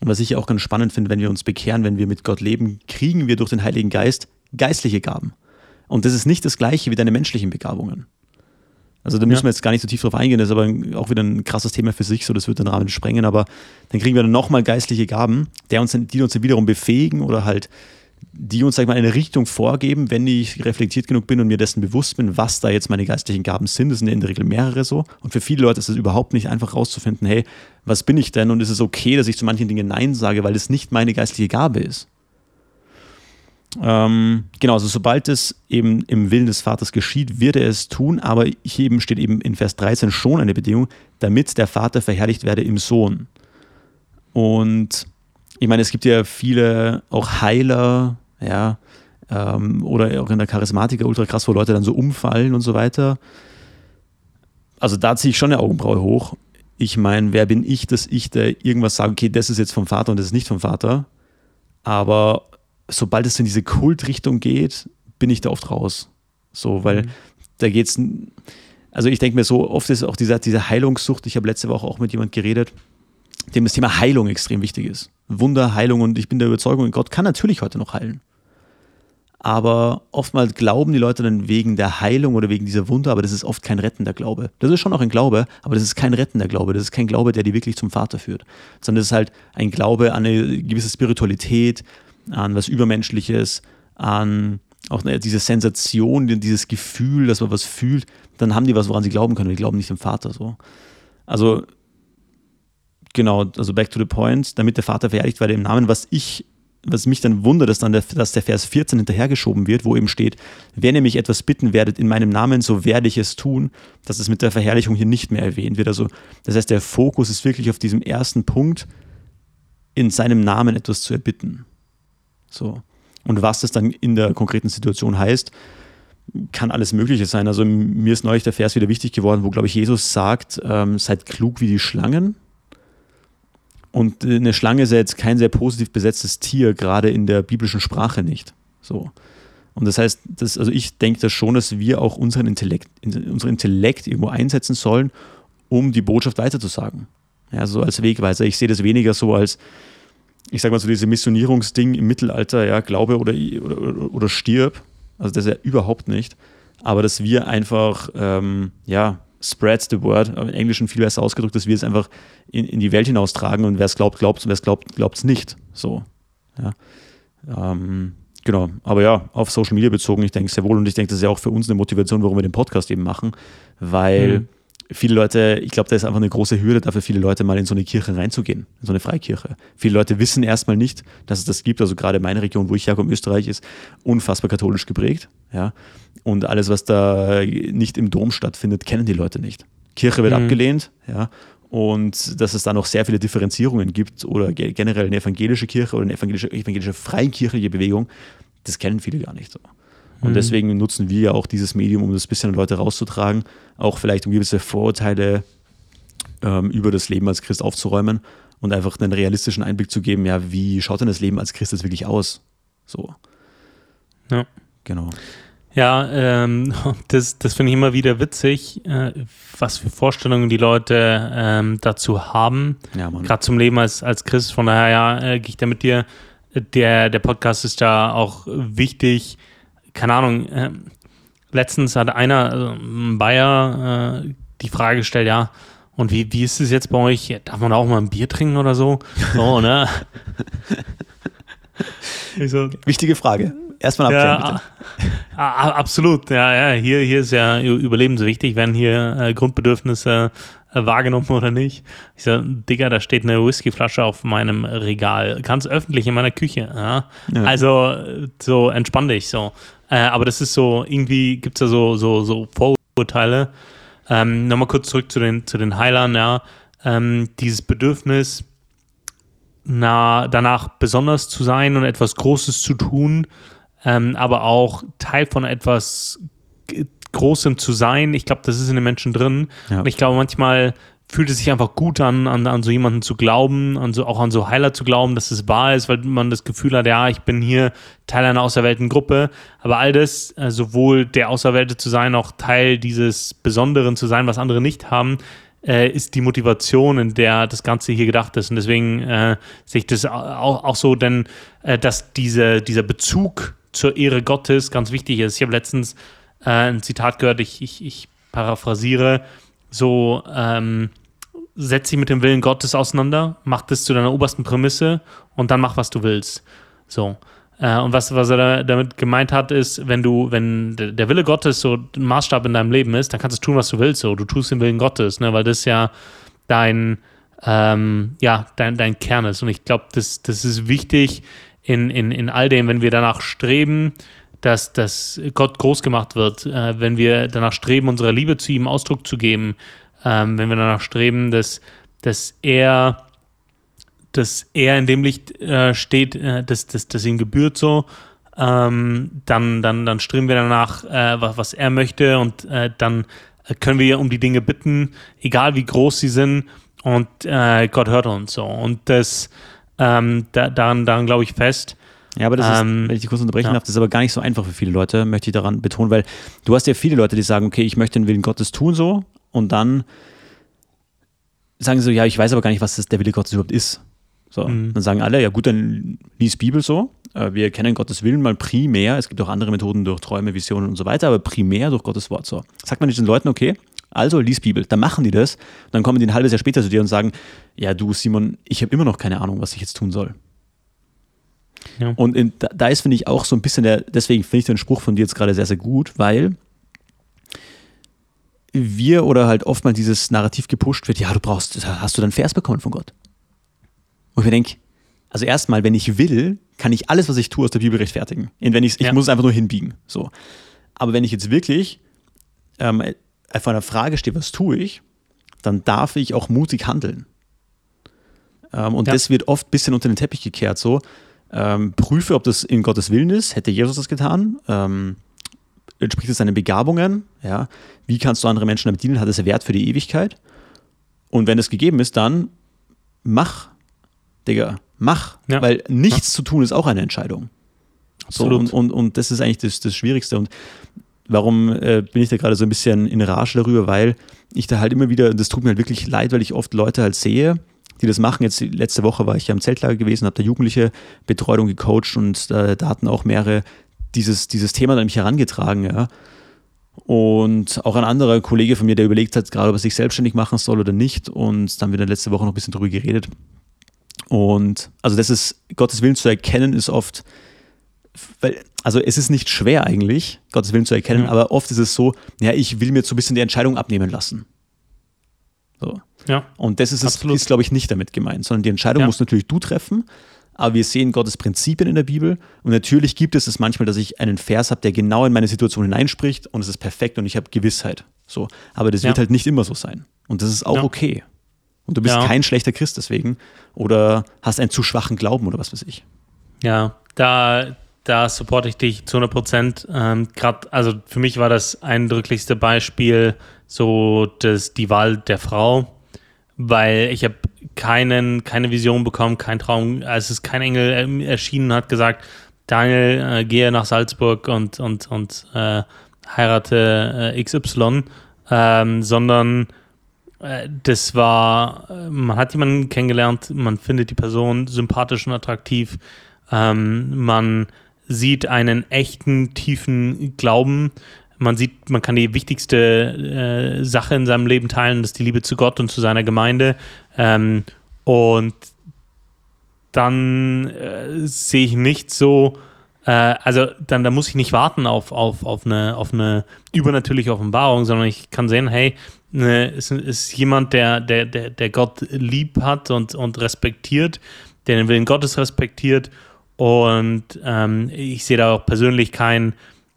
Und was ich auch ganz spannend finde, wenn wir uns bekehren, wenn wir mit Gott leben, kriegen wir durch den Heiligen Geist geistliche Gaben. Und das ist nicht das gleiche wie deine menschlichen Begabungen. Also da müssen ja. wir jetzt gar nicht so tief drauf eingehen, das ist aber auch wieder ein krasses Thema für sich, so das wird den Rahmen sprengen, aber dann kriegen wir dann nochmal geistliche Gaben, der uns, die uns dann wiederum befähigen oder halt die uns, sag ich mal, eine Richtung vorgeben, wenn ich reflektiert genug bin und mir dessen bewusst bin, was da jetzt meine geistlichen Gaben sind. Das sind ja in der Regel mehrere so. Und für viele Leute ist es überhaupt nicht einfach rauszufinden, hey, was bin ich denn? Und ist es okay, dass ich zu manchen Dingen Nein sage, weil es nicht meine geistliche Gabe ist. Ähm, genau, also sobald es eben im Willen des Vaters geschieht, wird er es tun, aber hier eben steht eben in Vers 13 schon eine Bedingung, damit der Vater verherrlicht werde im Sohn. Und ich meine, es gibt ja viele auch Heiler, ja, ähm, oder auch in der Charismatiker ultra krass, wo Leute dann so umfallen und so weiter. Also da ziehe ich schon eine Augenbraue hoch. Ich meine, wer bin ich, dass ich da irgendwas sage, okay, das ist jetzt vom Vater und das ist nicht vom Vater. Aber sobald es in diese Kultrichtung geht, bin ich da oft raus. So, weil mhm. da geht's. Also ich denke mir so, oft ist auch diese, diese Heilungssucht, ich habe letzte Woche auch mit jemand geredet, dem das Thema Heilung extrem wichtig ist. Wunder, Heilung und ich bin der Überzeugung, Gott kann natürlich heute noch heilen. Aber oftmals glauben die Leute dann wegen der Heilung oder wegen dieser Wunder, aber das ist oft kein rettender Glaube. Das ist schon auch ein Glaube, aber das ist kein rettender Glaube. Das ist kein Glaube, der die wirklich zum Vater führt. Sondern das ist halt ein Glaube an eine gewisse Spiritualität, an was Übermenschliches, an auch diese Sensation, dieses Gefühl, dass man was fühlt, dann haben die was, woran sie glauben können. Die glauben nicht dem Vater so. Also, genau, also back to the point, damit der Vater verherrlicht werde im Namen, was ich, was mich dann wundert, dass dann der, dass der Vers 14 hinterhergeschoben wird, wo eben steht, wenn ihr mich etwas bitten werdet in meinem Namen, so werde ich es tun, dass es mit der Verherrlichung hier nicht mehr erwähnt wird. Also, das heißt, der Fokus ist wirklich auf diesem ersten Punkt, in seinem Namen etwas zu erbitten. So. Und was das dann in der konkreten Situation heißt, kann alles Mögliche sein. Also mir ist neulich der Vers wieder wichtig geworden, wo, glaube ich, Jesus sagt, ähm, seid klug wie die Schlangen. Und eine Schlange ist ja jetzt kein sehr positiv besetztes Tier, gerade in der biblischen Sprache nicht. So. Und das heißt, das, also ich denke das schon, dass wir auch unseren Intellekt, unseren Intellekt irgendwo einsetzen sollen, um die Botschaft weiterzusagen. Ja, so als Wegweiser. Ich sehe das weniger so als, ich sag mal so, diese Missionierungsding im Mittelalter, ja, glaube oder, oder, oder stirb, also das ist ja überhaupt nicht, aber dass wir einfach, ähm, ja, spreads the word, im Englischen viel besser ausgedrückt, dass wir es einfach in, in die Welt hinaustragen und wer es glaubt, glaubt und wer es glaubt, glaubt es nicht. So. Ja. Ähm, Genau, aber ja, auf Social Media bezogen, ich denke sehr wohl und ich denke, das ist ja auch für uns eine Motivation, warum wir den Podcast eben machen, weil mhm. Viele Leute, ich glaube, da ist einfach eine große Hürde dafür, viele Leute mal in so eine Kirche reinzugehen, in so eine Freikirche. Viele Leute wissen erstmal nicht, dass es das gibt, also gerade meine Region, wo ich herkomme, Österreich, ist unfassbar katholisch geprägt, ja, und alles, was da nicht im Dom stattfindet, kennen die Leute nicht. Kirche wird mhm. abgelehnt, ja, und dass es da noch sehr viele Differenzierungen gibt oder generell eine evangelische Kirche oder eine evangelische, evangelische freikirchliche Bewegung, das kennen viele gar nicht so. Und mhm. deswegen nutzen wir ja auch dieses Medium, um das bisschen an Leute rauszutragen, auch vielleicht um gewisse Vorurteile ähm, über das Leben als Christ aufzuräumen und einfach einen realistischen Einblick zu geben, ja, wie schaut denn das Leben als Christ jetzt wirklich aus? So. Ja. Genau. Ja, ähm, das, das finde ich immer wieder witzig, äh, was für Vorstellungen die Leute ähm, dazu haben. Ja, Gerade zum Leben als, als Christ. Von daher ja, äh, gehe ich da mit dir. Der, der Podcast ist da auch wichtig. Keine Ahnung, äh, letztens hat einer, also ein Bayer, äh, die Frage gestellt, ja, und wie, wie ist es jetzt bei euch? Darf man auch mal ein Bier trinken oder so? So, ne? so, Wichtige Frage. Erstmal abklären, ja, bitte. Absolut, ja, ja. Hier, hier ist ja überlebenswichtig, werden hier äh, Grundbedürfnisse wahrgenommen oder nicht. Ich sage, Digga, da steht eine Whiskyflasche auf meinem Regal, ganz öffentlich in meiner Küche. Ja? ja. Also so entspann dich so. Äh, aber das ist so, irgendwie gibt es da so, so, so Vorurteile. Ähm, Nochmal kurz zurück zu den, zu den Heilern, ja. Ähm, dieses Bedürfnis, na, danach besonders zu sein und etwas Großes zu tun, ähm, aber auch Teil von etwas Großem zu sein. Ich glaube, das ist in den Menschen drin. Ja. Und ich glaube, manchmal fühlt es sich einfach gut an, an, an so jemanden zu glauben, an so, auch an so Heiler zu glauben, dass es wahr ist, weil man das Gefühl hat, ja, ich bin hier Teil einer auserwählten Gruppe. Aber all das, äh, sowohl der Auserwählte zu sein, auch Teil dieses Besonderen zu sein, was andere nicht haben, äh, ist die Motivation, in der das Ganze hier gedacht ist. Und deswegen äh, sehe ich das auch, auch so, denn äh, dass diese, dieser Bezug zur Ehre Gottes ganz wichtig ist. Ich habe letztens äh, ein Zitat gehört, ich, ich, ich paraphrasiere, so ähm, setz dich mit dem Willen Gottes auseinander, mach das zu deiner obersten Prämisse und dann mach, was du willst. So. Äh, und was, was er da, damit gemeint hat, ist, wenn du, wenn der Wille Gottes so ein Maßstab in deinem Leben ist, dann kannst du tun, was du willst. So, du tust den Willen Gottes, ne? weil das ja dein, ähm, ja, dein, dein Kern ist. Und ich glaube, das, das ist wichtig, in, in, in all dem, wenn wir danach streben, dass, dass Gott groß gemacht wird, äh, wenn wir danach streben, unserer Liebe zu ihm Ausdruck zu geben, ähm, wenn wir danach streben, dass, dass er dass er in dem Licht äh, steht, äh, dass, dass, dass ihm gebührt so, ähm, dann, dann, dann streben wir danach, äh, was, was er möchte und äh, dann können wir um die Dinge bitten, egal wie groß sie sind und äh, Gott hört uns so. Und das, ähm, da, daran, daran glaube ich fest. Ja, aber das ist, ähm, wenn ich dich kurz unterbrechen ja. darf, das ist aber gar nicht so einfach für viele Leute, möchte ich daran betonen, weil du hast ja viele Leute, die sagen, okay, ich möchte den Willen Gottes tun so und dann sagen sie so, ja, ich weiß aber gar nicht, was das der Wille Gottes überhaupt ist. So, mhm. dann sagen alle, ja gut, dann lies Bibel so. Äh, wir kennen Gottes Willen mal primär. Es gibt auch andere Methoden durch Träume, Visionen und so weiter, aber primär durch Gottes Wort. So, sagt man nicht den Leuten, okay, also lies Bibel. Dann machen die das. Dann kommen die ein halbes Jahr später zu dir und sagen, ja du Simon, ich habe immer noch keine Ahnung, was ich jetzt tun soll. Ja. Und in, da, ist, finde ich, auch so ein bisschen der, deswegen finde ich den Spruch von dir jetzt gerade sehr, sehr gut, weil wir oder halt oft mal dieses Narrativ gepusht wird, ja, du brauchst, hast du dann Vers bekommen von Gott? Und ich denke, also erstmal, wenn ich will, kann ich alles, was ich tue, aus der Bibel rechtfertigen. Und wenn ich, ich muss es einfach nur hinbiegen. So. Aber wenn ich jetzt wirklich ähm, vor einer Frage stehe, was tue ich, dann darf ich auch mutig handeln. Ähm, und ja. das wird oft ein bisschen unter den Teppich gekehrt. So, ähm, prüfe, ob das in Gottes Willen ist. Hätte Jesus das getan? Ähm, entspricht es seinen Begabungen? Ja. Wie kannst du andere Menschen damit dienen? Hat es Wert für die Ewigkeit? Und wenn es gegeben ist, dann mach, Digga, mach. Ja. Weil nichts ja. zu tun ist auch eine Entscheidung. Absolut. So, und, und, und das ist eigentlich das, das Schwierigste. Und Warum äh, bin ich da gerade so ein bisschen in Rage darüber? Weil ich da halt immer wieder, das tut mir halt wirklich leid, weil ich oft Leute halt sehe, die das machen. Jetzt letzte Woche war ich ja im Zeltlager gewesen, habe da Jugendliche Betreuung gecoacht und äh, da hatten auch mehrere dieses, dieses Thema an mich herangetragen, ja. Und auch ein anderer Kollege von mir, der überlegt hat, gerade ob er sich selbstständig machen soll oder nicht. Und dann haben wir dann letzte Woche noch ein bisschen drüber geredet. Und also das ist, Gottes Willen zu erkennen, ist oft weil, also es ist nicht schwer eigentlich, Gottes Willen zu erkennen, ja. aber oft ist es so, ja, ich will mir so ein bisschen die Entscheidung abnehmen lassen. So. Ja. Und das ist, ist glaube ich, nicht damit gemeint, sondern die Entscheidung ja. musst natürlich du treffen, aber wir sehen Gottes Prinzipien in der Bibel und natürlich gibt es es manchmal, dass ich einen Vers habe, der genau in meine Situation hineinspricht und es ist perfekt und ich habe Gewissheit. So. Aber das ja. wird halt nicht immer so sein. Und das ist auch okay. Und du bist kein schlechter Christ deswegen oder hast einen zu schwachen Glauben oder was weiß ich. Ja, da, da supporte ich dich zu 100 Prozent. Ähm, Gerade, also für mich war das eindrücklichste Beispiel so das, die Wahl der Frau, weil ich habe keinen, keine Vision bekommen, kein Traum, als es kein Engel erschienen hat, gesagt, Daniel, äh, gehe nach Salzburg und, und, und äh, heirate äh, XY, ähm, sondern äh, das war, äh, man hat jemanden kennengelernt, man findet die Person sympathisch und attraktiv, ähm, man sieht einen echten, tiefen Glauben. Man sieht, man kann die wichtigste äh, Sache in seinem Leben teilen, das ist die Liebe zu Gott und zu seiner Gemeinde. Ähm, und dann äh, sehe ich nicht so, äh, also dann da muss ich nicht warten auf, auf, auf, eine, auf eine übernatürliche Offenbarung, sondern ich kann sehen, hey, ne, es ist jemand, der, der, der, der Gott lieb hat und, und respektiert, der den Willen Gottes respektiert und ähm, ich sehe da auch persönlich keinen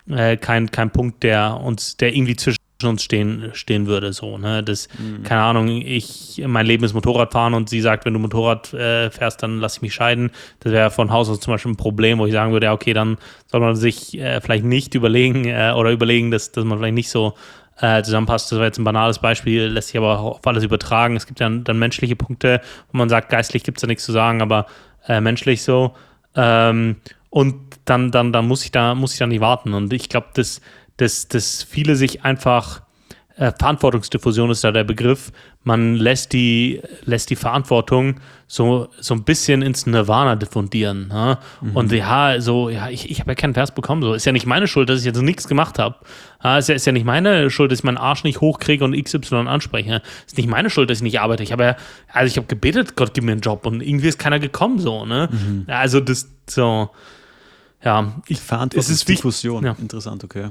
äh, kein, kein Punkt, der uns, der irgendwie zwischen uns stehen, stehen würde. So, ne? Das, mhm. keine Ahnung, ich, mein Leben ist Motorradfahren und sie sagt, wenn du Motorrad äh, fährst, dann lass ich mich scheiden. Das wäre von Haus aus zum Beispiel ein Problem, wo ich sagen würde, ja, okay, dann soll man sich äh, vielleicht nicht überlegen äh, oder überlegen, dass, dass man vielleicht nicht so äh, zusammenpasst. Das war jetzt ein banales Beispiel, lässt sich aber auch auf alles übertragen. Es gibt dann, dann menschliche Punkte, wo man sagt, geistlich gibt es da nichts zu sagen, aber äh, menschlich so. Ähm, und dann, dann, dann muss ich da, muss ich da nicht warten. Und ich glaube, dass, dass, dass viele sich einfach äh, Verantwortungsdiffusion ist da der Begriff. Man lässt die, lässt die Verantwortung so, so ein bisschen ins Nirvana diffundieren. Ne? Mhm. Und ja, so, ja, ich, ich habe ja keinen Vers bekommen. So, ist ja nicht meine Schuld, dass ich jetzt nichts gemacht habe. Ja, ist, ja, ist ja nicht meine Schuld, dass ich meinen Arsch nicht hochkriege und XY anspreche. Ist nicht meine Schuld, dass ich nicht arbeite. Ich habe ja, also ich habe gebetet, Gott gib mir einen Job und irgendwie ist keiner gekommen so, ne? Mhm. Also das so, ja. Ich, Verantwortungsdiffusion. Ja. Interessant, okay.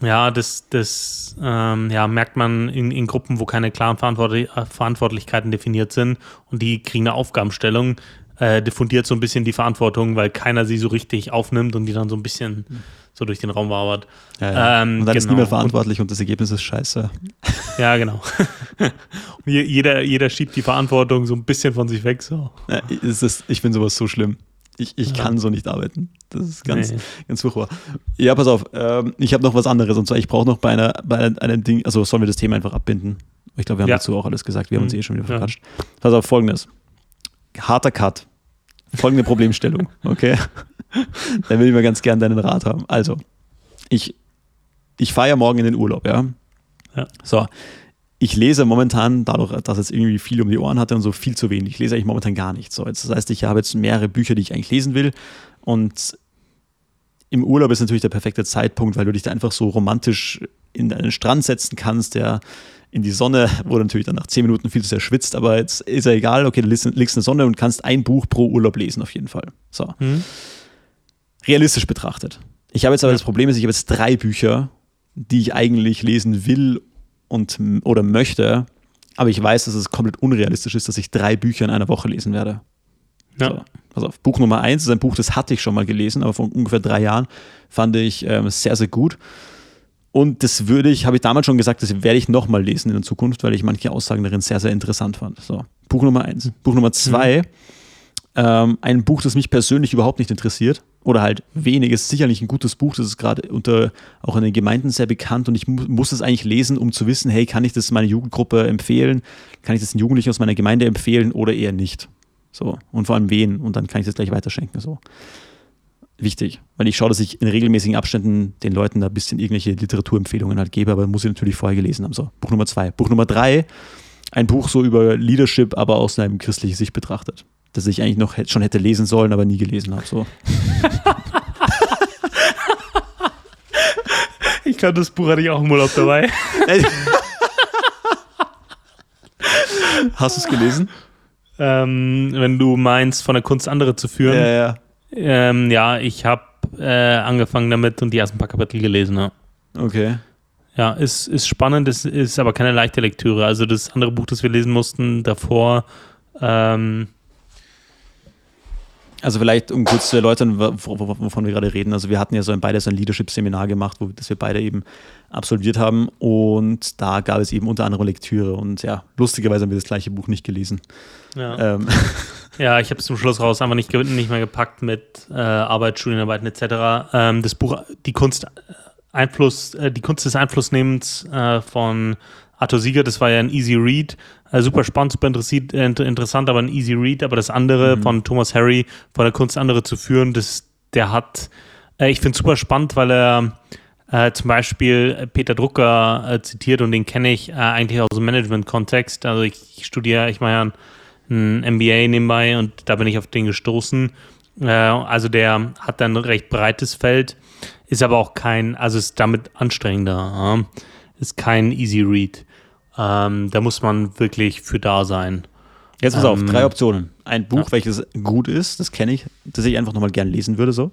Ja, das, das ähm, ja, merkt man in, in Gruppen, wo keine klaren Verantwortlich Verantwortlichkeiten definiert sind und die kriegen eine Aufgabenstellung, äh, diffundiert so ein bisschen die Verantwortung, weil keiner sie so richtig aufnimmt und die dann so ein bisschen so durch den Raum wabert. Ja, ja. Ähm, und dann genau. ist niemand verantwortlich und das Ergebnis ist scheiße. Ja, genau. jeder, jeder schiebt die Verantwortung so ein bisschen von sich weg. So. Ja, ist, ich finde sowas so schlimm. Ich, ich ja. kann so nicht arbeiten. Das ist ganz, nee. ganz furchtbar. Ja, pass auf. Ähm, ich habe noch was anderes. Und zwar, ich brauche noch bei, einer, bei einem Ding, also sollen wir das Thema einfach abbinden? Ich glaube, wir haben ja. dazu auch alles gesagt. Wir haben uns mhm. eh schon wieder verquatscht. Ja. Pass auf, folgendes. Harter Cut. Folgende Problemstellung, okay? Dann will ich mal ganz gern deinen Rat haben. Also, ich, ich fahre ja morgen in den Urlaub, ja? ja. So, ich lese momentan, dadurch, dass es irgendwie viel um die Ohren hatte und so viel zu wenig, ich lese eigentlich momentan gar nichts. So, jetzt, das heißt, ich habe jetzt mehrere Bücher, die ich eigentlich lesen will. Und im Urlaub ist natürlich der perfekte Zeitpunkt, weil du dich da einfach so romantisch in einen Strand setzen kannst, der in die Sonne, wo du natürlich dann nach zehn Minuten viel zu sehr schwitzt, aber jetzt ist ja egal, okay, du liegst in der Sonne und kannst ein Buch pro Urlaub lesen, auf jeden Fall. So. Mhm. Realistisch betrachtet. Ich habe jetzt aber ja. das Problem, ist, ich habe jetzt drei Bücher, die ich eigentlich lesen will und oder möchte, aber ich weiß, dass es komplett unrealistisch ist, dass ich drei Bücher in einer Woche lesen werde. Ja. So, pass auf. Buch Nummer eins ist ein Buch, das hatte ich schon mal gelesen, aber vor ungefähr drei Jahren fand ich ähm, sehr, sehr gut. Und das würde ich, habe ich damals schon gesagt, das werde ich nochmal lesen in der Zukunft, weil ich manche Aussagen darin sehr, sehr interessant fand. So, Buch Nummer eins. Buch Nummer zwei, mhm. Ähm, ein Buch, das mich persönlich überhaupt nicht interessiert, oder halt wenig. Ist sicherlich ein gutes Buch, das ist gerade unter auch in den Gemeinden sehr bekannt und ich mu muss es eigentlich lesen, um zu wissen, hey, kann ich das meiner Jugendgruppe empfehlen? Kann ich das den Jugendlichen aus meiner Gemeinde empfehlen oder eher nicht? So, und vor allem wen? Und dann kann ich das gleich weiterschenken. So. Wichtig, weil ich schaue, dass ich in regelmäßigen Abständen den Leuten da ein bisschen irgendwelche Literaturempfehlungen halt gebe, aber muss ich natürlich vorher gelesen haben. So, Buch Nummer zwei. Buch Nummer drei, ein Buch so über Leadership, aber aus einer christlichen Sicht betrachtet das ich eigentlich noch schon hätte lesen sollen, aber nie gelesen habe. So. ich glaube, das Buch hatte ich auch im Urlaub dabei. Hast du es gelesen? Ähm, wenn du meinst, von der Kunst andere zu führen. Ja, ja. Ähm, ja, ich habe äh, angefangen damit und die ersten paar Kapitel gelesen. Ja. Okay. Ja, ist, ist spannend, ist, ist aber keine leichte Lektüre. Also das andere Buch, das wir lesen mussten davor, ähm, also vielleicht, um kurz zu erläutern, wovon wir gerade reden. Also wir hatten ja so ein beides ein Leadership-Seminar gemacht, wo das wir beide eben absolviert haben. Und da gab es eben unter anderem Lektüre. Und ja, lustigerweise haben wir das gleiche Buch nicht gelesen. Ja, ähm. ja ich habe es zum Schluss raus einfach nicht, nicht mehr gepackt mit äh, Arbeit, Studienarbeiten etc. Ähm, das Buch, die Kunst, äh, Einfluss, äh, die Kunst des Einflussnehmens äh, von Arthur Sieger, das war ja ein Easy Read. Äh, super spannend, super äh, interessant, aber ein Easy Read. Aber das andere mhm. von Thomas Harry, von der Kunst andere zu führen, das, der hat, äh, ich finde es super spannend, weil er äh, zum Beispiel Peter Drucker äh, zitiert und den kenne ich äh, eigentlich aus dem Management-Kontext. Also ich, ich studiere, ich mache ja ein, ein, MBA nebenbei und da bin ich auf den gestoßen. also der hat ein recht breites Feld, ist aber auch kein, also ist damit anstrengender. Ist kein Easy Read. Ähm, da muss man wirklich für da sein. Jetzt pass ähm, auf, drei Optionen. Ein Buch, ja. welches gut ist, das kenne ich, das ich einfach nochmal gern lesen würde, so.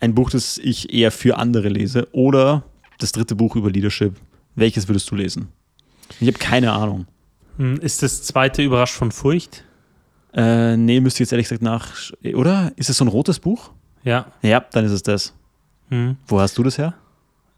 Ein Buch, das ich eher für andere lese. Oder das dritte Buch über Leadership. Welches würdest du lesen? Ich habe keine Ahnung. Hm, ist das zweite überrascht von Furcht? Äh, nee, müsste jetzt ehrlich gesagt nach. Oder? Ist es so ein rotes Buch? Ja. Ja, dann ist es das. Hm. Wo hast du das her?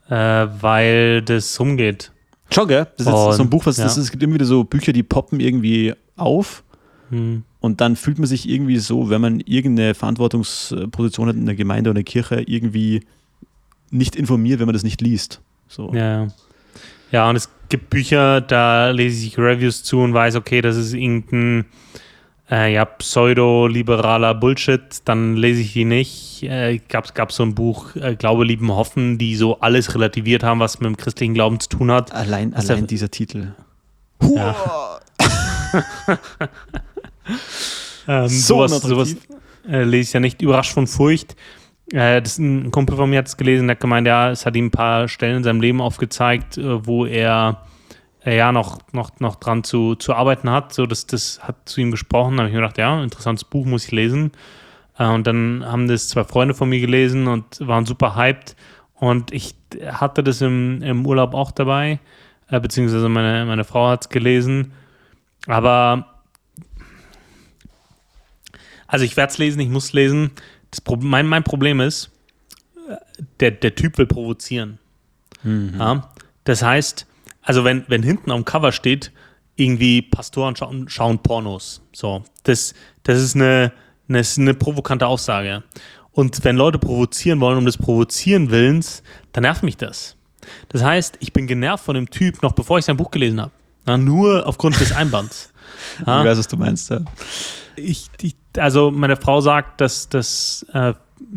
Äh, weil das rumgeht. Gell? Das ist und, so ein Buch, was ja. das ist, es gibt immer wieder so Bücher, die poppen irgendwie auf. Hm. Und dann fühlt man sich irgendwie so, wenn man irgendeine Verantwortungsposition hat in der Gemeinde oder der Kirche, irgendwie nicht informiert, wenn man das nicht liest. So. Ja. Ja, und es gibt Bücher, da lese ich Reviews zu und weiß, okay, das ist irgendein äh, ja, pseudo-liberaler Bullshit, dann lese ich die nicht. Äh, gab gab so ein Buch, äh, Glaube, Lieben, Hoffen, die so alles relativiert haben, was mit dem christlichen Glauben zu tun hat. Allein, was allein dieser Titel. Ja. ähm, so sowas, sowas äh, lese ich ja nicht. Überrascht von Furcht. Äh, das ist ein Kumpel von mir hat es gelesen, der hat gemeint, ja, es hat ihm ein paar Stellen in seinem Leben aufgezeigt, äh, wo er ja noch, noch, noch dran zu, zu arbeiten hat. So, das, das hat zu ihm gesprochen. Da habe ich mir gedacht, ja, interessantes Buch, muss ich lesen. Äh, und dann haben das zwei Freunde von mir gelesen und waren super hyped. Und ich hatte das im, im Urlaub auch dabei, äh, beziehungsweise meine, meine Frau hat es gelesen. Aber also ich werde es lesen, ich muss lesen. Das mein, mein Problem ist, äh, der, der Typ will provozieren. Mhm. Ja? Das heißt, also wenn, wenn hinten am Cover steht, irgendwie Pastoren schauen, schauen Pornos. So, das, das ist eine, eine, eine provokante Aussage. Und wenn Leute provozieren wollen, um des Provozieren willens, dann nervt mich das. Das heißt, ich bin genervt von dem Typ, noch bevor ich sein Buch gelesen habe. Na, nur aufgrund des Einbands. Ja? Ich weiß, was du meinst, ja. Ich, ich, also meine Frau sagt, dass das, äh,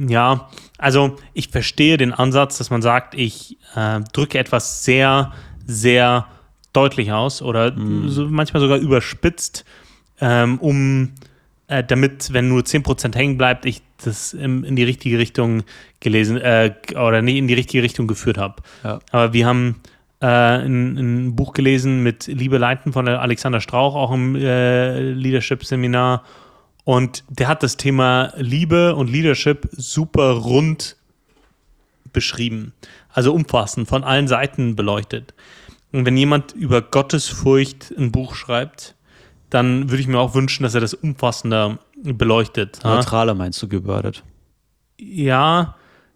ja, also ich verstehe den Ansatz, dass man sagt, ich äh, drücke etwas sehr sehr deutlich aus oder mhm. manchmal sogar überspitzt, ähm, um äh, damit, wenn nur 10% hängen bleibt, ich das im, in die richtige Richtung gelesen äh, oder nicht in die richtige Richtung geführt habe. Ja. Aber wir haben äh, ein, ein, Buch gelesen mit Liebe Leiten von Alexander Strauch, auch im äh, Leadership-Seminar. Und der hat das Thema Liebe und Leadership super rund beschrieben. Also umfassend, von allen Seiten beleuchtet. Und wenn jemand über Gottesfurcht ein Buch schreibt, dann würde ich mir auch wünschen, dass er das umfassender beleuchtet. Neutraler meinst du gebördet? Ja,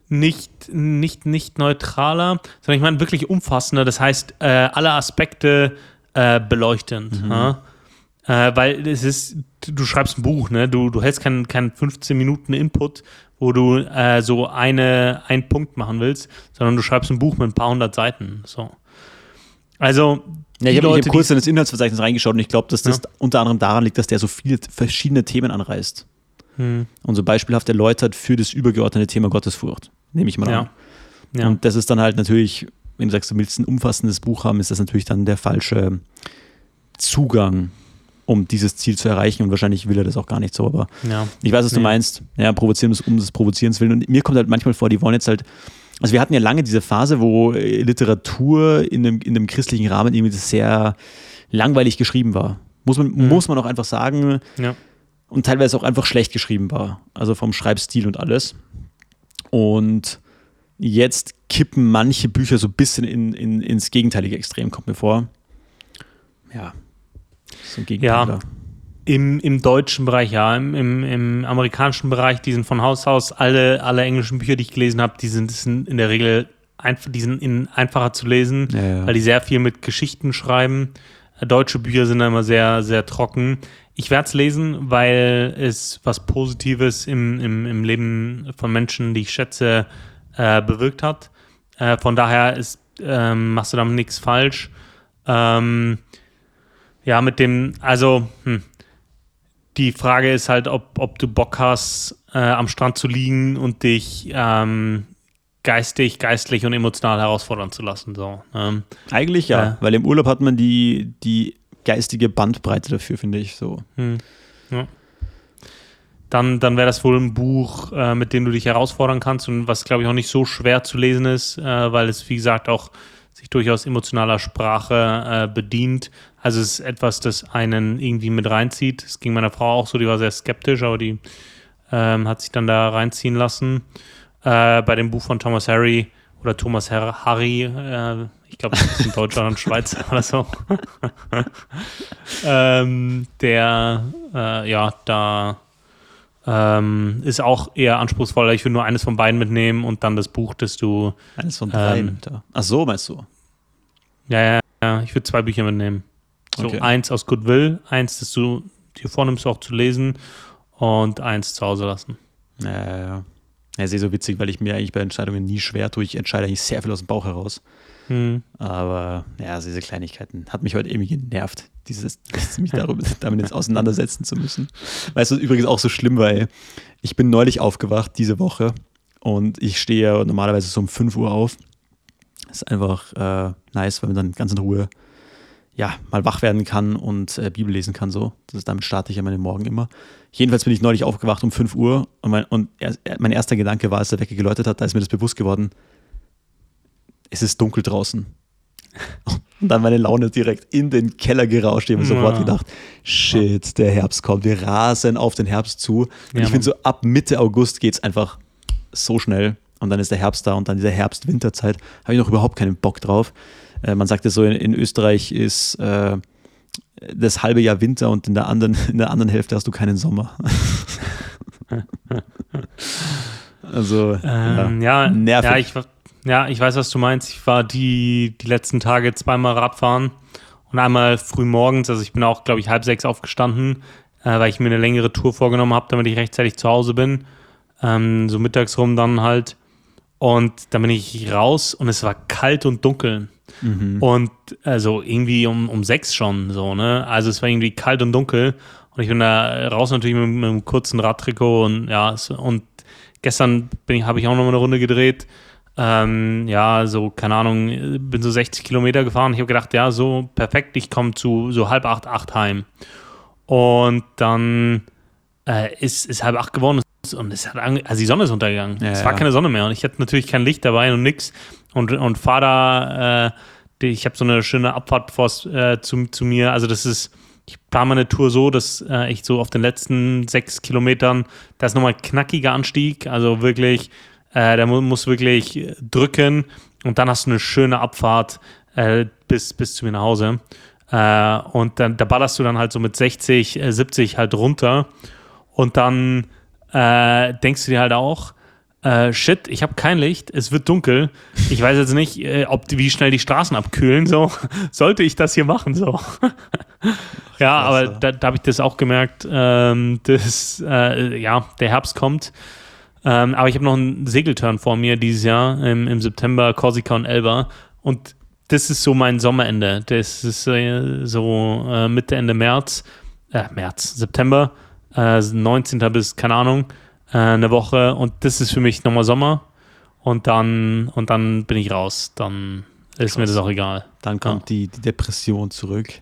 nicht, nicht, nicht neutraler, sondern ich meine wirklich umfassender. Das heißt, äh, alle Aspekte äh, beleuchtend. Mhm. Äh, weil es ist, du schreibst ein Buch, ne? Du, du hältst keinen kein 15 Minuten Input, wo du äh, so eine, einen Punkt machen willst, sondern du schreibst ein Buch mit ein paar hundert Seiten. So. Also, ja, ich habe hab kurz in das Inhaltsverzeichnis reingeschaut und ich glaube, dass das ja. unter anderem daran liegt, dass der so viele verschiedene Themen anreißt. Hm. Und so beispielhaft erläutert für das übergeordnete Thema Gottesfurcht, nehme ich mal ja. an. Ja. Und das ist dann halt natürlich, wenn du sagst, du willst ein umfassendes Buch haben, ist das natürlich dann der falsche Zugang, um dieses Ziel zu erreichen. Und wahrscheinlich will er das auch gar nicht so. Aber ja. ich weiß, was nee. du meinst. Ja, provozieren um des Provozierens willen. Und mir kommt halt manchmal vor, die wollen jetzt halt also wir hatten ja lange diese Phase, wo äh, Literatur in einem, in einem christlichen Rahmen irgendwie sehr langweilig geschrieben war. Muss man, mhm. muss man auch einfach sagen. Ja. Und teilweise auch einfach schlecht geschrieben war. Also vom Schreibstil und alles. Und jetzt kippen manche Bücher so ein bisschen in, in, ins gegenteilige Extrem, kommt mir vor. Ja, so ein Gegenteil. Ja. Im, Im deutschen Bereich, ja. Im, im, Im amerikanischen Bereich, die sind von Haus aus, alle, alle englischen Bücher, die ich gelesen habe, die sind, sind in der Regel einfach, die sind in, einfacher zu lesen, ja, ja. weil die sehr viel mit Geschichten schreiben. Deutsche Bücher sind immer sehr, sehr trocken. Ich werde es lesen, weil es was Positives im, im, im Leben von Menschen, die ich schätze, äh, bewirkt hat. Äh, von daher ist, ähm, machst du damit nichts falsch. Ähm, ja, mit dem, also, hm, die Frage ist halt, ob, ob du Bock hast, äh, am Strand zu liegen und dich ähm, geistig, geistlich und emotional herausfordern zu lassen. So, ähm, Eigentlich ja, äh, weil im Urlaub hat man die, die geistige Bandbreite dafür, finde ich so. Hm, ja. Dann, dann wäre das wohl ein Buch, äh, mit dem du dich herausfordern kannst und was, glaube ich, auch nicht so schwer zu lesen ist, äh, weil es, wie gesagt, auch sich durchaus emotionaler Sprache äh, bedient. Also es ist etwas, das einen irgendwie mit reinzieht. Es ging meiner Frau auch so, die war sehr skeptisch, aber die ähm, hat sich dann da reinziehen lassen. Äh, bei dem Buch von Thomas Harry oder Thomas Harry, äh, ich glaube, das ist in Deutschland und Schweiz oder so. ähm, der, äh, ja, da ähm, ist auch eher anspruchsvoller. Ich will nur eines von beiden mitnehmen und dann das Buch, das du. Eines von drei. Ähm, Ach so, meinst du? Ja, ja, ja. Ich würde zwei Bücher mitnehmen. So okay. eins aus Goodwill, eins, das du dir vornimmst, auch zu lesen und eins zu Hause lassen. Ja, ja, ja. Ja, ist eh so witzig, weil ich mir eigentlich bei Entscheidungen nie schwer tue. Ich entscheide eigentlich sehr viel aus dem Bauch heraus. Hm. Aber ja, also diese Kleinigkeiten hat mich heute irgendwie genervt, dieses, mich darüber, damit jetzt auseinandersetzen zu müssen. Weißt du, übrigens auch so schlimm, weil ich bin neulich aufgewacht diese Woche und ich stehe ja normalerweise so um 5 Uhr auf. Das ist einfach äh, nice, weil man dann ganz in Ruhe ja, mal wach werden kann und äh, Bibel lesen kann. So. Das ist, damit starte ich ja meine Morgen immer. Jedenfalls bin ich neulich aufgewacht um 5 Uhr und mein, und er, mein erster Gedanke war, als der Wecker geläutet hat, da ist mir das bewusst geworden, es ist dunkel draußen. Und dann meine Laune direkt in den Keller gerauscht. Ich habe sofort gedacht, shit, der Herbst kommt. Wir rasen auf den Herbst zu. Und ja, ich finde so ab Mitte August geht es einfach so schnell. Und dann ist der Herbst da und dann diese Herbst-Winterzeit. Habe ich noch überhaupt keinen Bock drauf. Äh, man sagt ja so, in, in Österreich ist äh, das halbe Jahr Winter und in der anderen, in der anderen Hälfte hast du keinen Sommer. also, ähm, ja, ja, nervig. Ja ich, ja, ich weiß, was du meinst. Ich war die, die letzten Tage zweimal Radfahren und einmal früh morgens. Also ich bin auch, glaube ich, halb sechs aufgestanden, äh, weil ich mir eine längere Tour vorgenommen habe, damit ich rechtzeitig zu Hause bin. Ähm, so mittags rum dann halt. Und dann bin ich raus und es war kalt und dunkel. Mhm. Und also irgendwie um, um sechs schon so, ne? Also es war irgendwie kalt und dunkel. Und ich bin da raus natürlich mit, mit einem kurzen Radtrikot und ja, und gestern habe ich auch noch mal eine Runde gedreht. Ähm, ja, so, keine Ahnung, bin so 60 Kilometer gefahren. Ich habe gedacht, ja, so perfekt, ich komme zu so halb acht, acht heim. Und dann äh, ist, ist halb acht geworden und es hat also die Sonne ist untergegangen. Ja, es war ja. keine Sonne mehr und ich hatte natürlich kein Licht dabei und nix. Und, und fahr da, äh, ich habe so eine schöne Abfahrt vor, äh, zu, zu mir. Also das ist, ich plane meine Tour so, dass äh, ich so auf den letzten sechs Kilometern, da ist nochmal knackiger Anstieg, also wirklich, äh, da mu muss wirklich drücken und dann hast du eine schöne Abfahrt äh, bis, bis zu mir nach Hause. Äh, und dann, da ballerst du dann halt so mit 60, 70 halt runter und dann äh, denkst du dir halt auch, äh, shit, ich habe kein Licht, es wird dunkel. Ich weiß jetzt nicht, äh, ob wie schnell die Straßen abkühlen. So sollte ich das hier machen. So ja, aber da, da habe ich das auch gemerkt, ähm, dass äh, ja der Herbst kommt. Ähm, aber ich habe noch einen Segelturn vor mir dieses Jahr im, im September, Korsika und Elba. Und das ist so mein Sommerende. Das ist äh, so äh, Mitte, Ende März, äh, März, September äh, 19. bis, keine Ahnung, äh, eine Woche und das ist für mich nochmal Sommer und dann, und dann bin ich raus. Dann ist Krass. mir das auch egal. Dann kommt ja. die, die Depression zurück.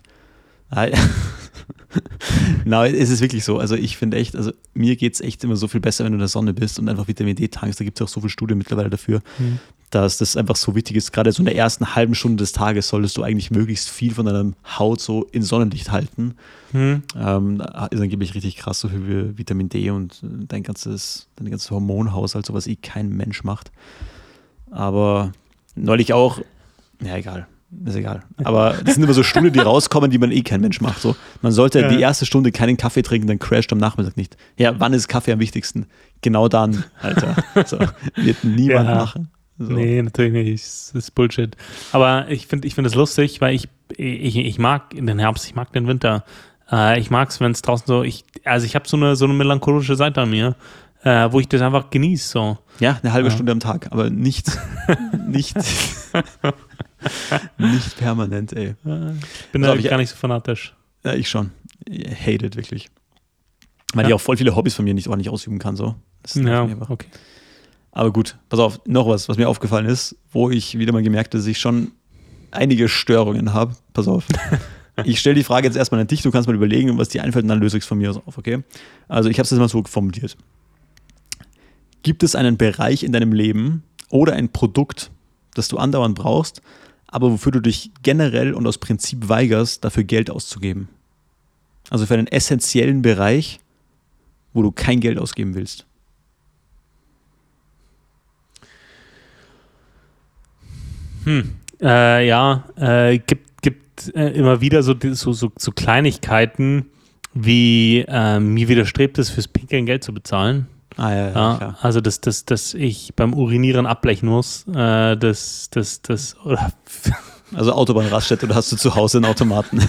Nein, es ist wirklich so. Also ich finde echt, also mir geht es echt immer so viel besser, wenn du in der Sonne bist und einfach Vitamin D tankst. Da gibt es auch so viele Studien mittlerweile dafür, mhm. dass das einfach so wichtig ist. Gerade so in der ersten halben Stunde des Tages solltest du eigentlich möglichst viel von deiner Haut so in Sonnenlicht halten. Hm. Ähm, ist angeblich richtig krass, so viel Vitamin D und dein ganzes, dein ganzes Hormonhaushalt, so was eh kein Mensch macht. Aber neulich auch, ja, egal. Ist egal. Aber das sind immer so Stunden, die rauskommen, die man eh kein Mensch macht. So. Man sollte ja. die erste Stunde keinen Kaffee trinken, dann crasht am Nachmittag nicht. Ja, wann ist Kaffee am wichtigsten? Genau dann, Alter. So, wird niemand ja. machen. So. Nee, natürlich nicht. Das ist Bullshit. Aber ich finde ich find es lustig, weil ich, ich, ich mag den Herbst, ich mag den Winter. Äh, ich mag es, wenn es draußen so, ich, also ich habe so eine, so eine melancholische Seite an mir, äh, wo ich das einfach genieße. So. Ja, eine halbe ja. Stunde am Tag, aber nicht, nicht, nicht permanent, ey. Ich bin da gar nicht so fanatisch. Ja, ich schon. Ich hate it wirklich. Weil ja. ich auch voll viele Hobbys von mir nicht ordentlich ausüben kann, so. Das ja, okay. Aber gut, pass auf, noch was, was mir aufgefallen ist, wo ich wieder mal gemerkt habe, dass ich schon einige Störungen habe. Pass auf. ich stelle die Frage jetzt erstmal an dich, du kannst mal überlegen, was dir einfällt, und dann löse ich es von mir aus auf, okay? Also ich habe es jetzt mal so formuliert. Gibt es einen Bereich in deinem Leben oder ein Produkt, das du andauernd brauchst, aber wofür du dich generell und aus Prinzip weigerst, dafür Geld auszugeben? Also für einen essentiellen Bereich, wo du kein Geld ausgeben willst. Hm. Äh, ja, äh, gibt, gibt äh, immer wieder so, so, so, so Kleinigkeiten, wie äh, mir widerstrebt es, fürs Pinkeln Geld zu bezahlen. Ah, ja, ja, ja Also, dass, dass, dass ich beim Urinieren abblechen muss, äh, das, das, das, oder. Also Autobahnraststätte oder hast du zu Hause einen Automaten?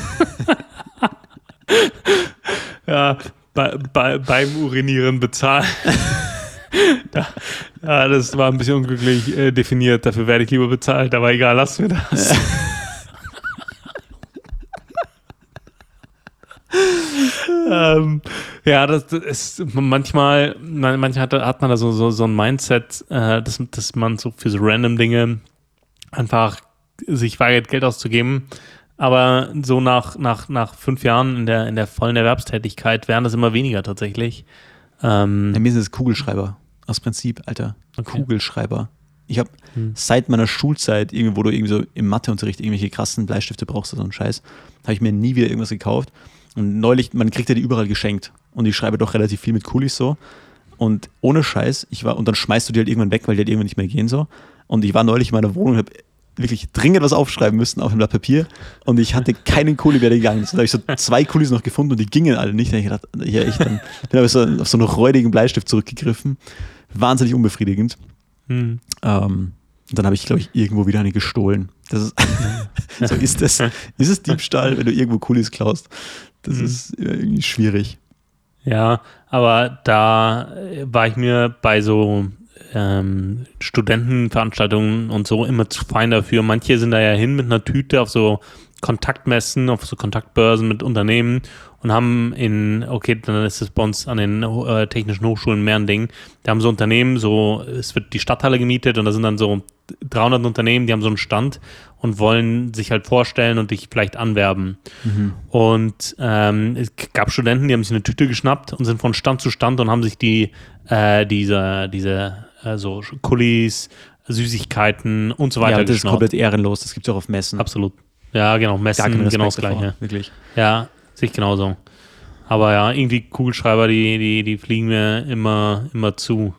ja, bei, bei, beim Urinieren bezahlen. ja, das war ein bisschen unglücklich äh, definiert. Dafür werde ich lieber bezahlt, aber egal, lass mir das. ähm, ja, das, ist manchmal, manchmal hat, hat man da so, so, so ein Mindset, äh, dass, dass man so für so random Dinge einfach sich weigert, Geld auszugeben. Aber so nach, nach, nach fünf Jahren in der, in der vollen Erwerbstätigkeit werden das immer weniger tatsächlich. Ähm, ja, mir sind es Kugelschreiber. Aus Prinzip, Alter. Okay. Kugelschreiber. Ich habe hm. seit meiner Schulzeit, wo du irgendwie so im Matheunterricht irgendwelche krassen Bleistifte brauchst oder so einen Scheiß, habe ich mir nie wieder irgendwas gekauft. Und neulich, man kriegt ja die überall geschenkt. Und ich schreibe doch relativ viel mit Kulis so. Und ohne Scheiß, ich war, und dann schmeißt du die halt irgendwann weg, weil die halt irgendwann nicht mehr gehen so. Und ich war neulich in meiner Wohnung und habe wirklich dringend was aufschreiben müssen auf einem Blatt Papier und ich hatte keinen Kuli mehr gegangen. Da habe ich so zwei Kulis noch gefunden und die gingen alle nicht. Da habe ich gedacht, ja, ich dann bin ich so, auf so einen räudigen Bleistift zurückgegriffen. Wahnsinnig unbefriedigend. Hm. Ähm, und dann habe ich, glaube ich, irgendwo wieder eine gestohlen. Das ist, so ist das. Ist es Diebstahl, wenn du irgendwo Kulis klaust? Das hm. ist irgendwie schwierig. Ja, aber da war ich mir bei so ähm, Studentenveranstaltungen und so immer zu fein dafür. Manche sind da ja hin mit einer Tüte auf so Kontaktmessen, auf so Kontaktbörsen mit Unternehmen und haben in, okay, dann ist es bei uns an den äh, technischen Hochschulen mehr ein Ding. Da haben so Unternehmen, so, es wird die Stadthalle gemietet und da sind dann so 300 Unternehmen, die haben so einen Stand und wollen sich halt vorstellen und dich vielleicht anwerben. Mhm. Und ähm, es gab Studenten, die haben sich eine Tüte geschnappt und sind von Stand zu Stand und haben sich die, äh, diese, diese also Kulis, Süßigkeiten und so weiter. Ja, das ist komplett ehrenlos. Das gibt es auch auf Messen. Absolut. Ja, genau. Messen, genau das Gleiche. Davor, wirklich. Ja, sehe ich genauso. Aber ja, irgendwie Kugelschreiber, die, die, die fliegen mir immer, immer zu.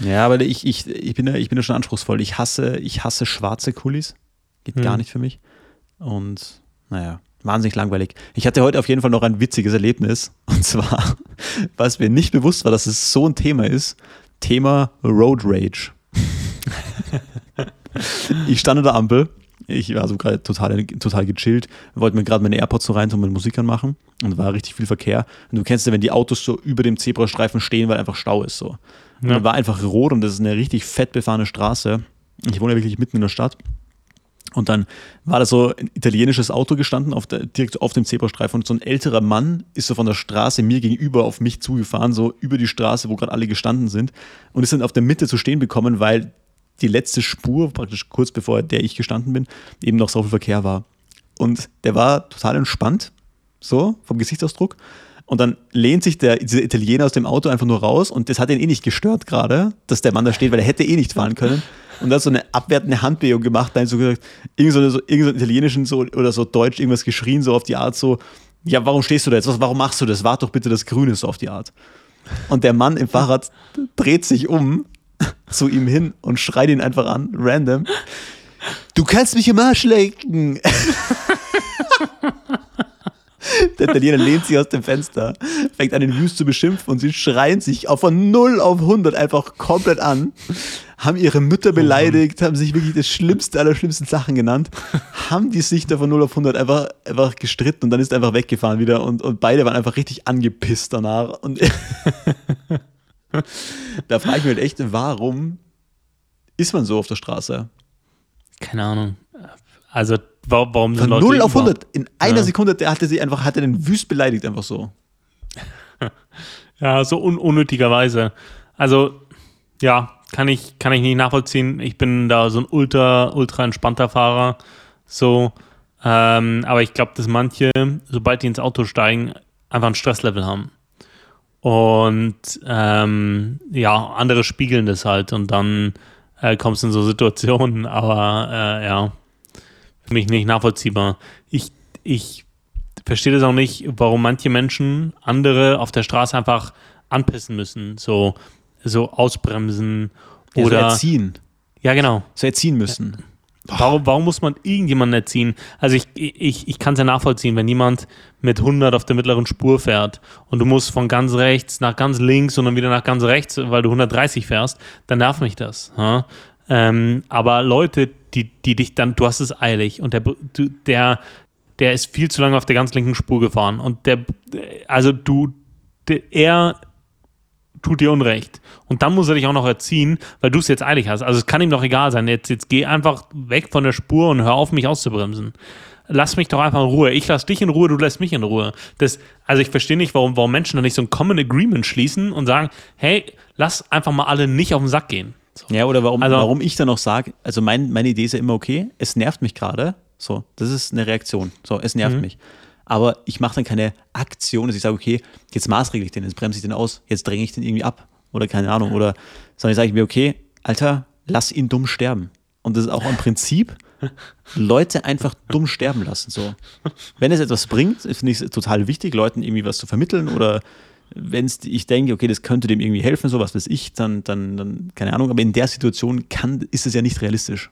Ja, aber ich, ich, ich, bin, da, ich bin da schon anspruchsvoll. Ich hasse, ich hasse schwarze Kulis. Geht hm. gar nicht für mich. Und naja, wahnsinnig langweilig. Ich hatte heute auf jeden Fall noch ein witziges Erlebnis. Und zwar, was mir nicht bewusst war, dass es so ein Thema ist. Thema Road Rage. ich stand an der Ampel. Ich war so gerade total, total gechillt, wollte mir gerade meine AirPods so rein und meine Musik anmachen und war richtig viel Verkehr. Und du kennst ja, wenn die Autos so über dem Zebrastreifen stehen, weil einfach Stau ist so. Und ja. dann war einfach rot und das ist eine richtig fett befahrene Straße. Ich wohne ja wirklich mitten in der Stadt. Und dann war da so ein italienisches Auto gestanden, auf der, direkt auf dem Zebrastreifen. Und so ein älterer Mann ist so von der Straße mir gegenüber auf mich zugefahren, so über die Straße, wo gerade alle gestanden sind. Und ist dann auf der Mitte zu stehen bekommen, weil die letzte Spur, praktisch kurz bevor der ich gestanden bin, eben noch so viel Verkehr war. Und der war total entspannt, so vom Gesichtsausdruck. Und dann lehnt sich der, dieser Italiener aus dem Auto einfach nur raus und das hat ihn eh nicht gestört gerade, dass der Mann da steht, weil er hätte eh nicht fahren können. Und hat so eine abwertende Handbewegung gemacht, dann so gesagt, irgend so, so, irgend italienischen so, oder so deutsch irgendwas geschrien, so auf die Art so, ja, warum stehst du da jetzt? Was, warum machst du das? Wart doch bitte das Grüne so auf die Art. Und der Mann im Fahrrad dreht sich um zu ihm hin und schreit ihn einfach an, random. Du kannst mich im Arsch lecken. Der Italiener lehnt sich aus dem Fenster, fängt an, den Wüst zu beschimpfen und sie schreien sich auf von 0 auf 100 einfach komplett an, haben ihre Mütter beleidigt, haben sich wirklich das Schlimmste aller schlimmsten Sachen genannt, haben die sich da von 0 auf 100 einfach, einfach gestritten und dann ist er einfach weggefahren wieder und, und beide waren einfach richtig angepisst danach. Und da frage ich mich halt echt, warum ist man so auf der Straße? Keine Ahnung. Also warum Von 0 auf 100 in einer ja. Sekunde, der hatte sie einfach, hatte den wüst beleidigt einfach so. ja, so un unnötigerweise. Also, ja, kann ich, kann ich nicht nachvollziehen. Ich bin da so ein ultra, ultra entspannter Fahrer. So, ähm, aber ich glaube, dass manche, sobald die ins Auto steigen, einfach ein Stresslevel haben. Und ähm, ja, andere spiegeln das halt und dann äh, kommst du in so Situationen, aber äh, ja, für mich nicht nachvollziehbar. Ich, ich verstehe das auch nicht, warum manche Menschen andere auf der Straße einfach anpissen müssen, so, so ausbremsen ja, oder so erziehen. Ja, genau. So erziehen müssen. Warum, warum muss man irgendjemanden erziehen? Also ich, ich, ich kann es ja nachvollziehen, wenn jemand mit 100 auf der mittleren Spur fährt und du musst von ganz rechts nach ganz links und dann wieder nach ganz rechts, weil du 130 fährst, dann nervt mich das. Ja? Ähm, aber Leute, die, die dich dann, du hast es eilig und der, der, der ist viel zu lange auf der ganz linken Spur gefahren und der, also du, der, er tut dir Unrecht. Und dann muss er dich auch noch erziehen, weil du es jetzt eilig hast. Also es kann ihm doch egal sein. Jetzt, jetzt geh einfach weg von der Spur und hör auf, mich auszubremsen. Lass mich doch einfach in Ruhe. Ich lass dich in Ruhe, du lässt mich in Ruhe. Das, also ich verstehe nicht, warum, warum Menschen da nicht so ein Common Agreement schließen und sagen, hey, lass einfach mal alle nicht auf den Sack gehen. So. Ja, oder warum, also, warum ich dann auch sage, also mein, meine Idee ist ja immer, okay, es nervt mich gerade. So, das ist eine Reaktion. So, es nervt mhm. mich. Aber ich mache dann keine Aktion, dass ich sage, okay, jetzt maßregle ich den, jetzt bremse ich den aus, jetzt dränge ich den irgendwie ab. Oder keine Ahnung. Oder sondern ich sage mir, okay, Alter, lass ihn dumm sterben. Und das ist auch im Prinzip, Leute einfach dumm sterben lassen. So. Wenn es etwas bringt, finde ich es total wichtig, Leuten irgendwie was zu vermitteln oder wenn ich denke, okay, das könnte dem irgendwie helfen, so was weiß ich, dann, dann, dann, keine Ahnung, aber in der Situation kann, ist es ja nicht realistisch.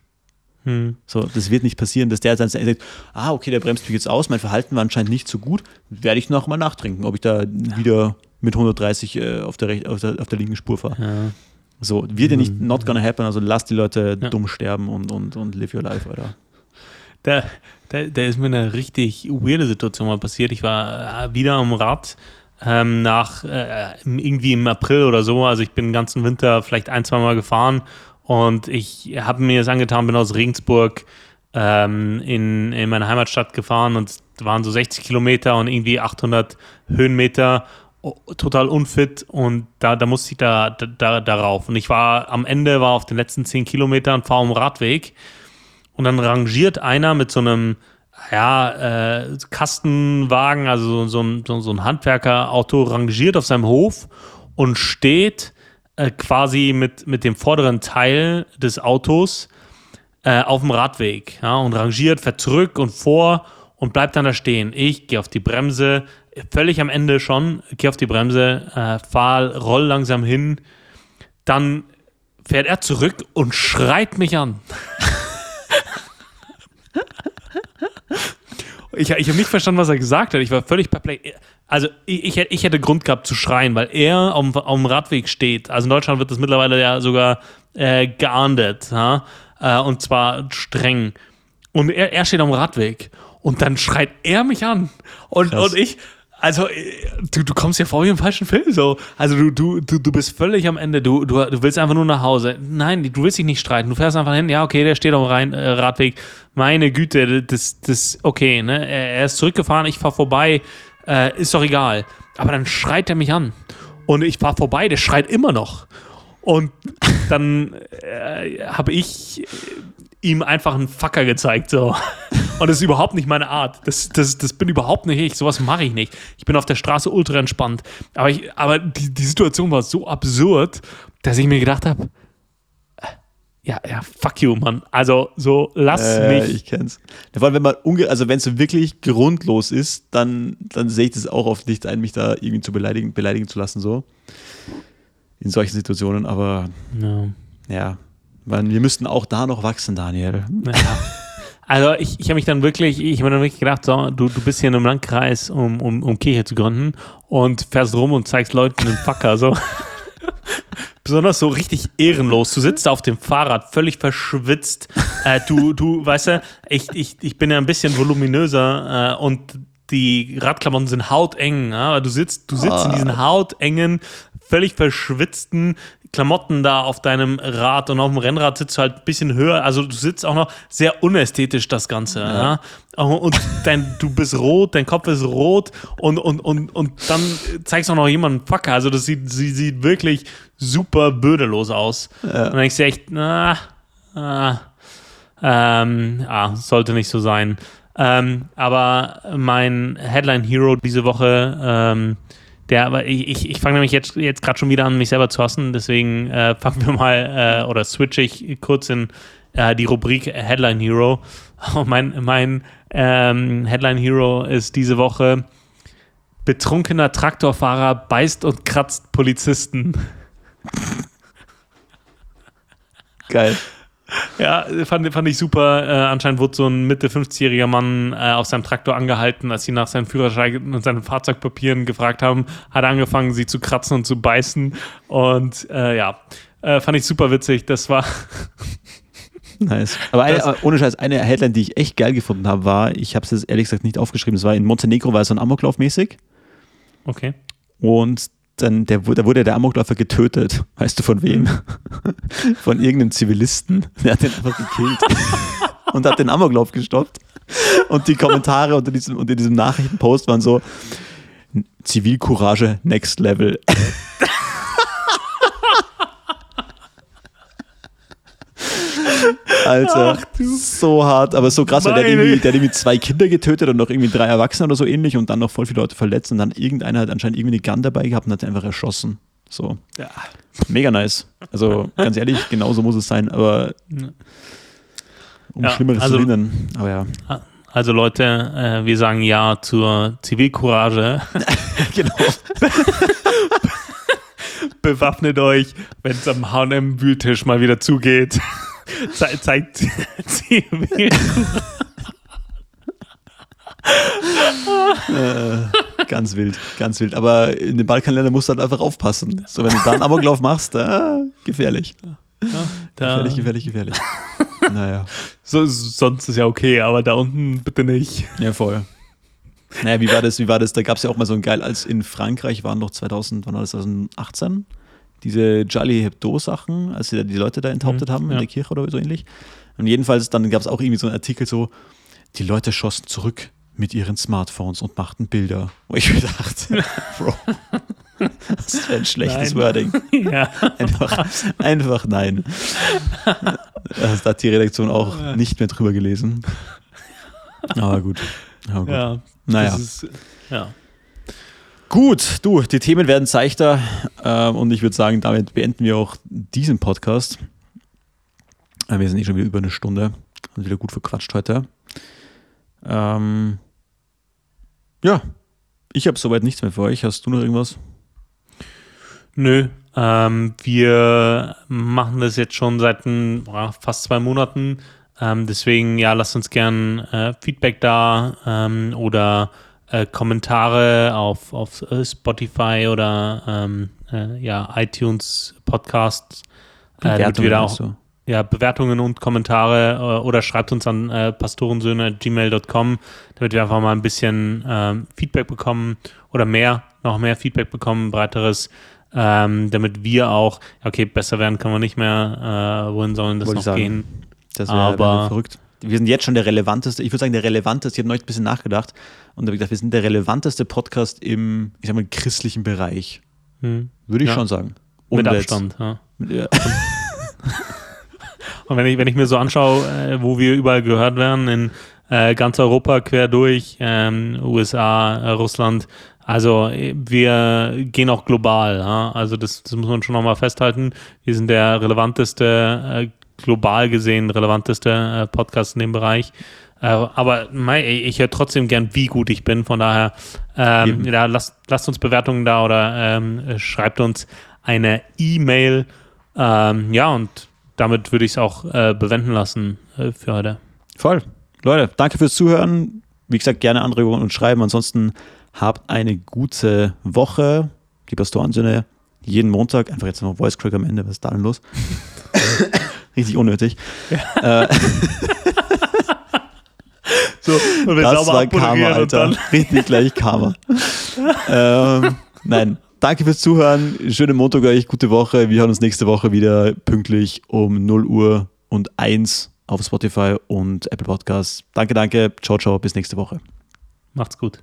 Hm. So, das wird nicht passieren, dass der dann sagt, ah, okay, der bremst mich jetzt aus, mein Verhalten war anscheinend nicht so gut, werde ich noch mal nachtrinken, ob ich da ja. wieder mit 130 äh, auf, der auf, der, auf der linken Spur fahre. Ja. So, wird ja nicht hm. not gonna happen, also lass die Leute ja. dumm sterben und, und, und live your life, Alter. Da, da, da ist mir eine richtig weirde Situation mal passiert. Ich war äh, wieder am Rad ähm, nach äh, irgendwie im April oder so. Also ich bin den ganzen Winter vielleicht ein, zwei Mal gefahren. Und ich habe mir das angetan, bin aus Regensburg ähm, in, in meine Heimatstadt gefahren. Und es waren so 60 Kilometer und irgendwie 800 Höhenmeter. Total unfit. Und da, da musste ich da, da, darauf. Und ich war am Ende, war auf den letzten 10 Kilometern, fahre um Radweg. Und dann rangiert einer mit so einem ja, äh, Kastenwagen, also so, so, so ein Handwerkerauto, rangiert auf seinem Hof und steht äh, quasi mit, mit dem vorderen Teil des Autos äh, auf dem Radweg ja, und rangiert, fährt zurück und vor und bleibt dann da stehen. Ich gehe auf die Bremse, völlig am Ende schon, gehe auf die Bremse, äh, fahr, roll langsam hin, dann fährt er zurück und schreit mich an. Ich, ich habe nicht verstanden, was er gesagt hat. Ich war völlig perplex. Also ich, ich, hätte Grund gehabt zu schreien, weil er auf, auf dem Radweg steht. Also in Deutschland wird das mittlerweile ja sogar äh, geahndet. Ja? Äh, und zwar streng. Und er, er steht dem Radweg. Und dann schreit er mich an. Und, und ich, also, du, du kommst ja vor wie im falschen Film so. Also, du, du, du, du bist völlig am Ende. Du, du, du willst einfach nur nach Hause. Nein, du willst dich nicht streiten. Du fährst einfach hin. Ja, okay, der steht auf dem äh, Radweg. Meine Güte, das, das, okay, ne? Er ist zurückgefahren, ich fahr vorbei. Äh, ist doch egal. Aber dann schreit er mich an. Und ich fahr vorbei, der schreit immer noch. Und dann äh, habe ich ihm einfach einen Facker gezeigt, so. Und das ist überhaupt nicht meine Art. Das, das, das bin überhaupt nicht ich. Sowas mache ich nicht. Ich bin auf der Straße ultra entspannt. Aber, ich, aber die, die Situation war so absurd, dass ich mir gedacht habe, ja, ja, fuck you, Mann. Also so, lass Äh, mich. ich kenn's. Vor allem, wenn man unge also wenn es wirklich grundlos ist, dann, dann sehe ich das auch oft nicht ein, mich da irgendwie zu beleidigen, beleidigen zu lassen, so. In solchen Situationen, aber Ja. ja, man, wir müssten auch da noch wachsen, Daniel. Ja. Also ich, ich habe mich dann wirklich, ich habe mir dann wirklich gedacht, so, du, du bist hier in einem Landkreis, um, um, um Kirche zu gründen und fährst rum und zeigst Leuten den Fucker, so. Besonders so richtig ehrenlos. Du sitzt da auf dem Fahrrad, völlig verschwitzt. Äh, du, du, weißt du, ich, ich, ich bin ja ein bisschen voluminöser äh, und die Radklamotten sind hauteng. Ja? aber Du sitzt, du sitzt in diesen hautengen, völlig verschwitzten Klamotten da auf deinem Rad und auf dem Rennrad sitzt du halt ein bisschen höher. Also du sitzt auch noch sehr unästhetisch das Ganze. Ja. Und dein, du bist rot, dein Kopf ist rot und, und, und, und dann zeigst du auch noch jemanden Fucker. Also das sieht, sie sieht wirklich super bödelos aus. Und dann denkst du echt, na, ah, ähm, ah, sollte nicht so sein. Ähm, aber mein Headline Hero diese Woche, ähm, der, aber ich, ich, ich fange nämlich jetzt, jetzt gerade schon wieder an, mich selber zu hassen, deswegen äh, fangen wir mal äh, oder switche ich kurz in äh, die Rubrik Headline Hero. Mein mein ähm, Headline Hero ist diese Woche Betrunkener Traktorfahrer beißt und kratzt Polizisten. Geil. Ja, fand, fand ich super. Äh, anscheinend wurde so ein Mitte 50-jähriger Mann äh, auf seinem Traktor angehalten, als sie nach seinem Führerschein und seinen Fahrzeugpapieren gefragt haben, hat angefangen, sie zu kratzen und zu beißen. Und äh, ja, äh, fand ich super witzig. Das war. Nice. Aber eine, Das- ohne Scheiß, eine Headline, die ich echt geil gefunden habe, war, ich habe es jetzt ehrlich gesagt nicht aufgeschrieben, es war in Montenegro, war es so ein Amoklauf mäßig Okay. und dann der, da wurde der Amokläufer getötet. Weißt du von wem? von irgendeinem Zivilisten. Der hat den einfach gekillt und hat den Amoklauf gestoppt. Und die Kommentare unter diesem, unter diesem Nachrichtenpost waren so: Zivilcourage next level. Alter, so hart, aber so krass, weil der hat, irgendwie, der hat irgendwie zwei Kinder getötet und noch irgendwie drei Erwachsene oder so ähnlich und dann noch voll viele Leute verletzt und dann irgendeiner hat anscheinend irgendwie eine Gun dabei gehabt und hat einfach erschossen. So. Ja. Mega nice. Also ganz ehrlich, genauso muss es sein, aber um Ja, Schlimmeres also- zu verhindern. Aber ja, Also Leute, äh, wir sagen Ja zur Zivilcourage. genau. Bewaffnet euch, wenn es am H&M-Wühltisch mal wieder zugeht. Ze zeigt Zivilcourage. äh, ganz wild, ganz wild. Aber in den Balkanländern musst du halt einfach aufpassen. So, wenn du da einen Amoklauf machst, äh, gefährlich. Da, Gefährlich, gefährlich, gefährlich. naja. so, sonst ist ja okay, aber da unten bitte nicht. Ja, voll. Naja, wie war das? Wie war das? Da gab es ja auch mal so ein geil, als in Frankreich waren noch 2000, wann war das, 2018? Diese Charlie Hebdo-Sachen, als sie da die Leute da enthauptet Mhm, haben in ja. der Kirche oder so ähnlich. Und jedenfalls, dann gab es auch irgendwie so einen Artikel so, die Leute schossen zurück mit ihren Smartphones und machten Bilder. Wo ich mir dachte, Bro, das ist ein schlechtes Nein. Wording. ja. Einfach, einfach nein. Da hat die Redaktion auch nicht mehr drüber gelesen. Aber gut. Aber gut. ja. Naja. Das ist, ja. Gut, du, die Themen werden seichter ähm, und ich würde sagen, damit beenden wir auch diesen Podcast. Äh, wir sind eh schon wieder über eine Stunde und wieder gut verquatscht heute. Ähm, ja, ich habe soweit nichts mehr für euch. Hast du noch irgendwas? Nö, ähm, wir machen das jetzt schon seit ein, boah, fast zwei Monaten. Ähm, deswegen, ja, lasst uns gern äh, Feedback da ähm, oder äh, Kommentare auf, auf äh, Spotify oder ähm, äh, ja, iTunes Podcasts. Äh, da auch, ja, Bewertungen und Kommentare äh, oder schreibt uns an äh, pastorensöhne.gmail.com, damit wir einfach mal ein bisschen ähm, Feedback bekommen oder mehr, noch mehr Feedback bekommen, breiteres, ähm, damit wir auch, okay, besser werden können wir nicht mehr, äh, wohin sollen das Wollte noch gehen? Das wäre Aber- verrückt. Wir sind jetzt schon der relevanteste, ich würde sagen, der relevanteste, ich habe neulich ein bisschen nachgedacht und habe gedacht, wir sind der relevanteste Podcast im, ich sag mal, christlichen Bereich. Hm. Würde ich Ja. schon sagen. Mit Ohne Abstand, ja. Ja. Und wenn ich, wenn ich mir so anschaue, äh, wo wir überall gehört werden, in äh, ganz Europa quer durch, ähm, USA, äh, Russland. Also wir gehen auch global. Ja? Also das, das, muss man schon nochmal festhalten. Wir sind der relevanteste, äh, global gesehen relevanteste äh, Podcast in dem Bereich. Äh, aber ich höre trotzdem gern, wie gut ich bin. Von daher, ähm, ja, lasst, lasst uns Bewertungen da oder ähm, schreibt uns eine E-Mail. Ähm, ja, und damit würde ich es auch äh, bewenden lassen äh, für heute. Voll. Leute, danke fürs Zuhören. Wie gesagt, gerne Anregungen und schreiben. Ansonsten habt eine gute Woche. Die Pastorensöhne jeden Montag. Einfach jetzt noch Voice Crack am Ende. Was ist da denn los? Richtig unnötig. Ja. Äh, so, und wir das war Karma, Alter. Richtig gleich Karma. ähm, nein, danke fürs Zuhören. Schöne Montag euch, gute Woche. Wir hören uns nächste Woche wieder pünktlich um 0 Uhr und 1 auf Spotify und Apple Podcasts. Danke, danke. Ciao, ciao. Bis nächste Woche. Macht's gut.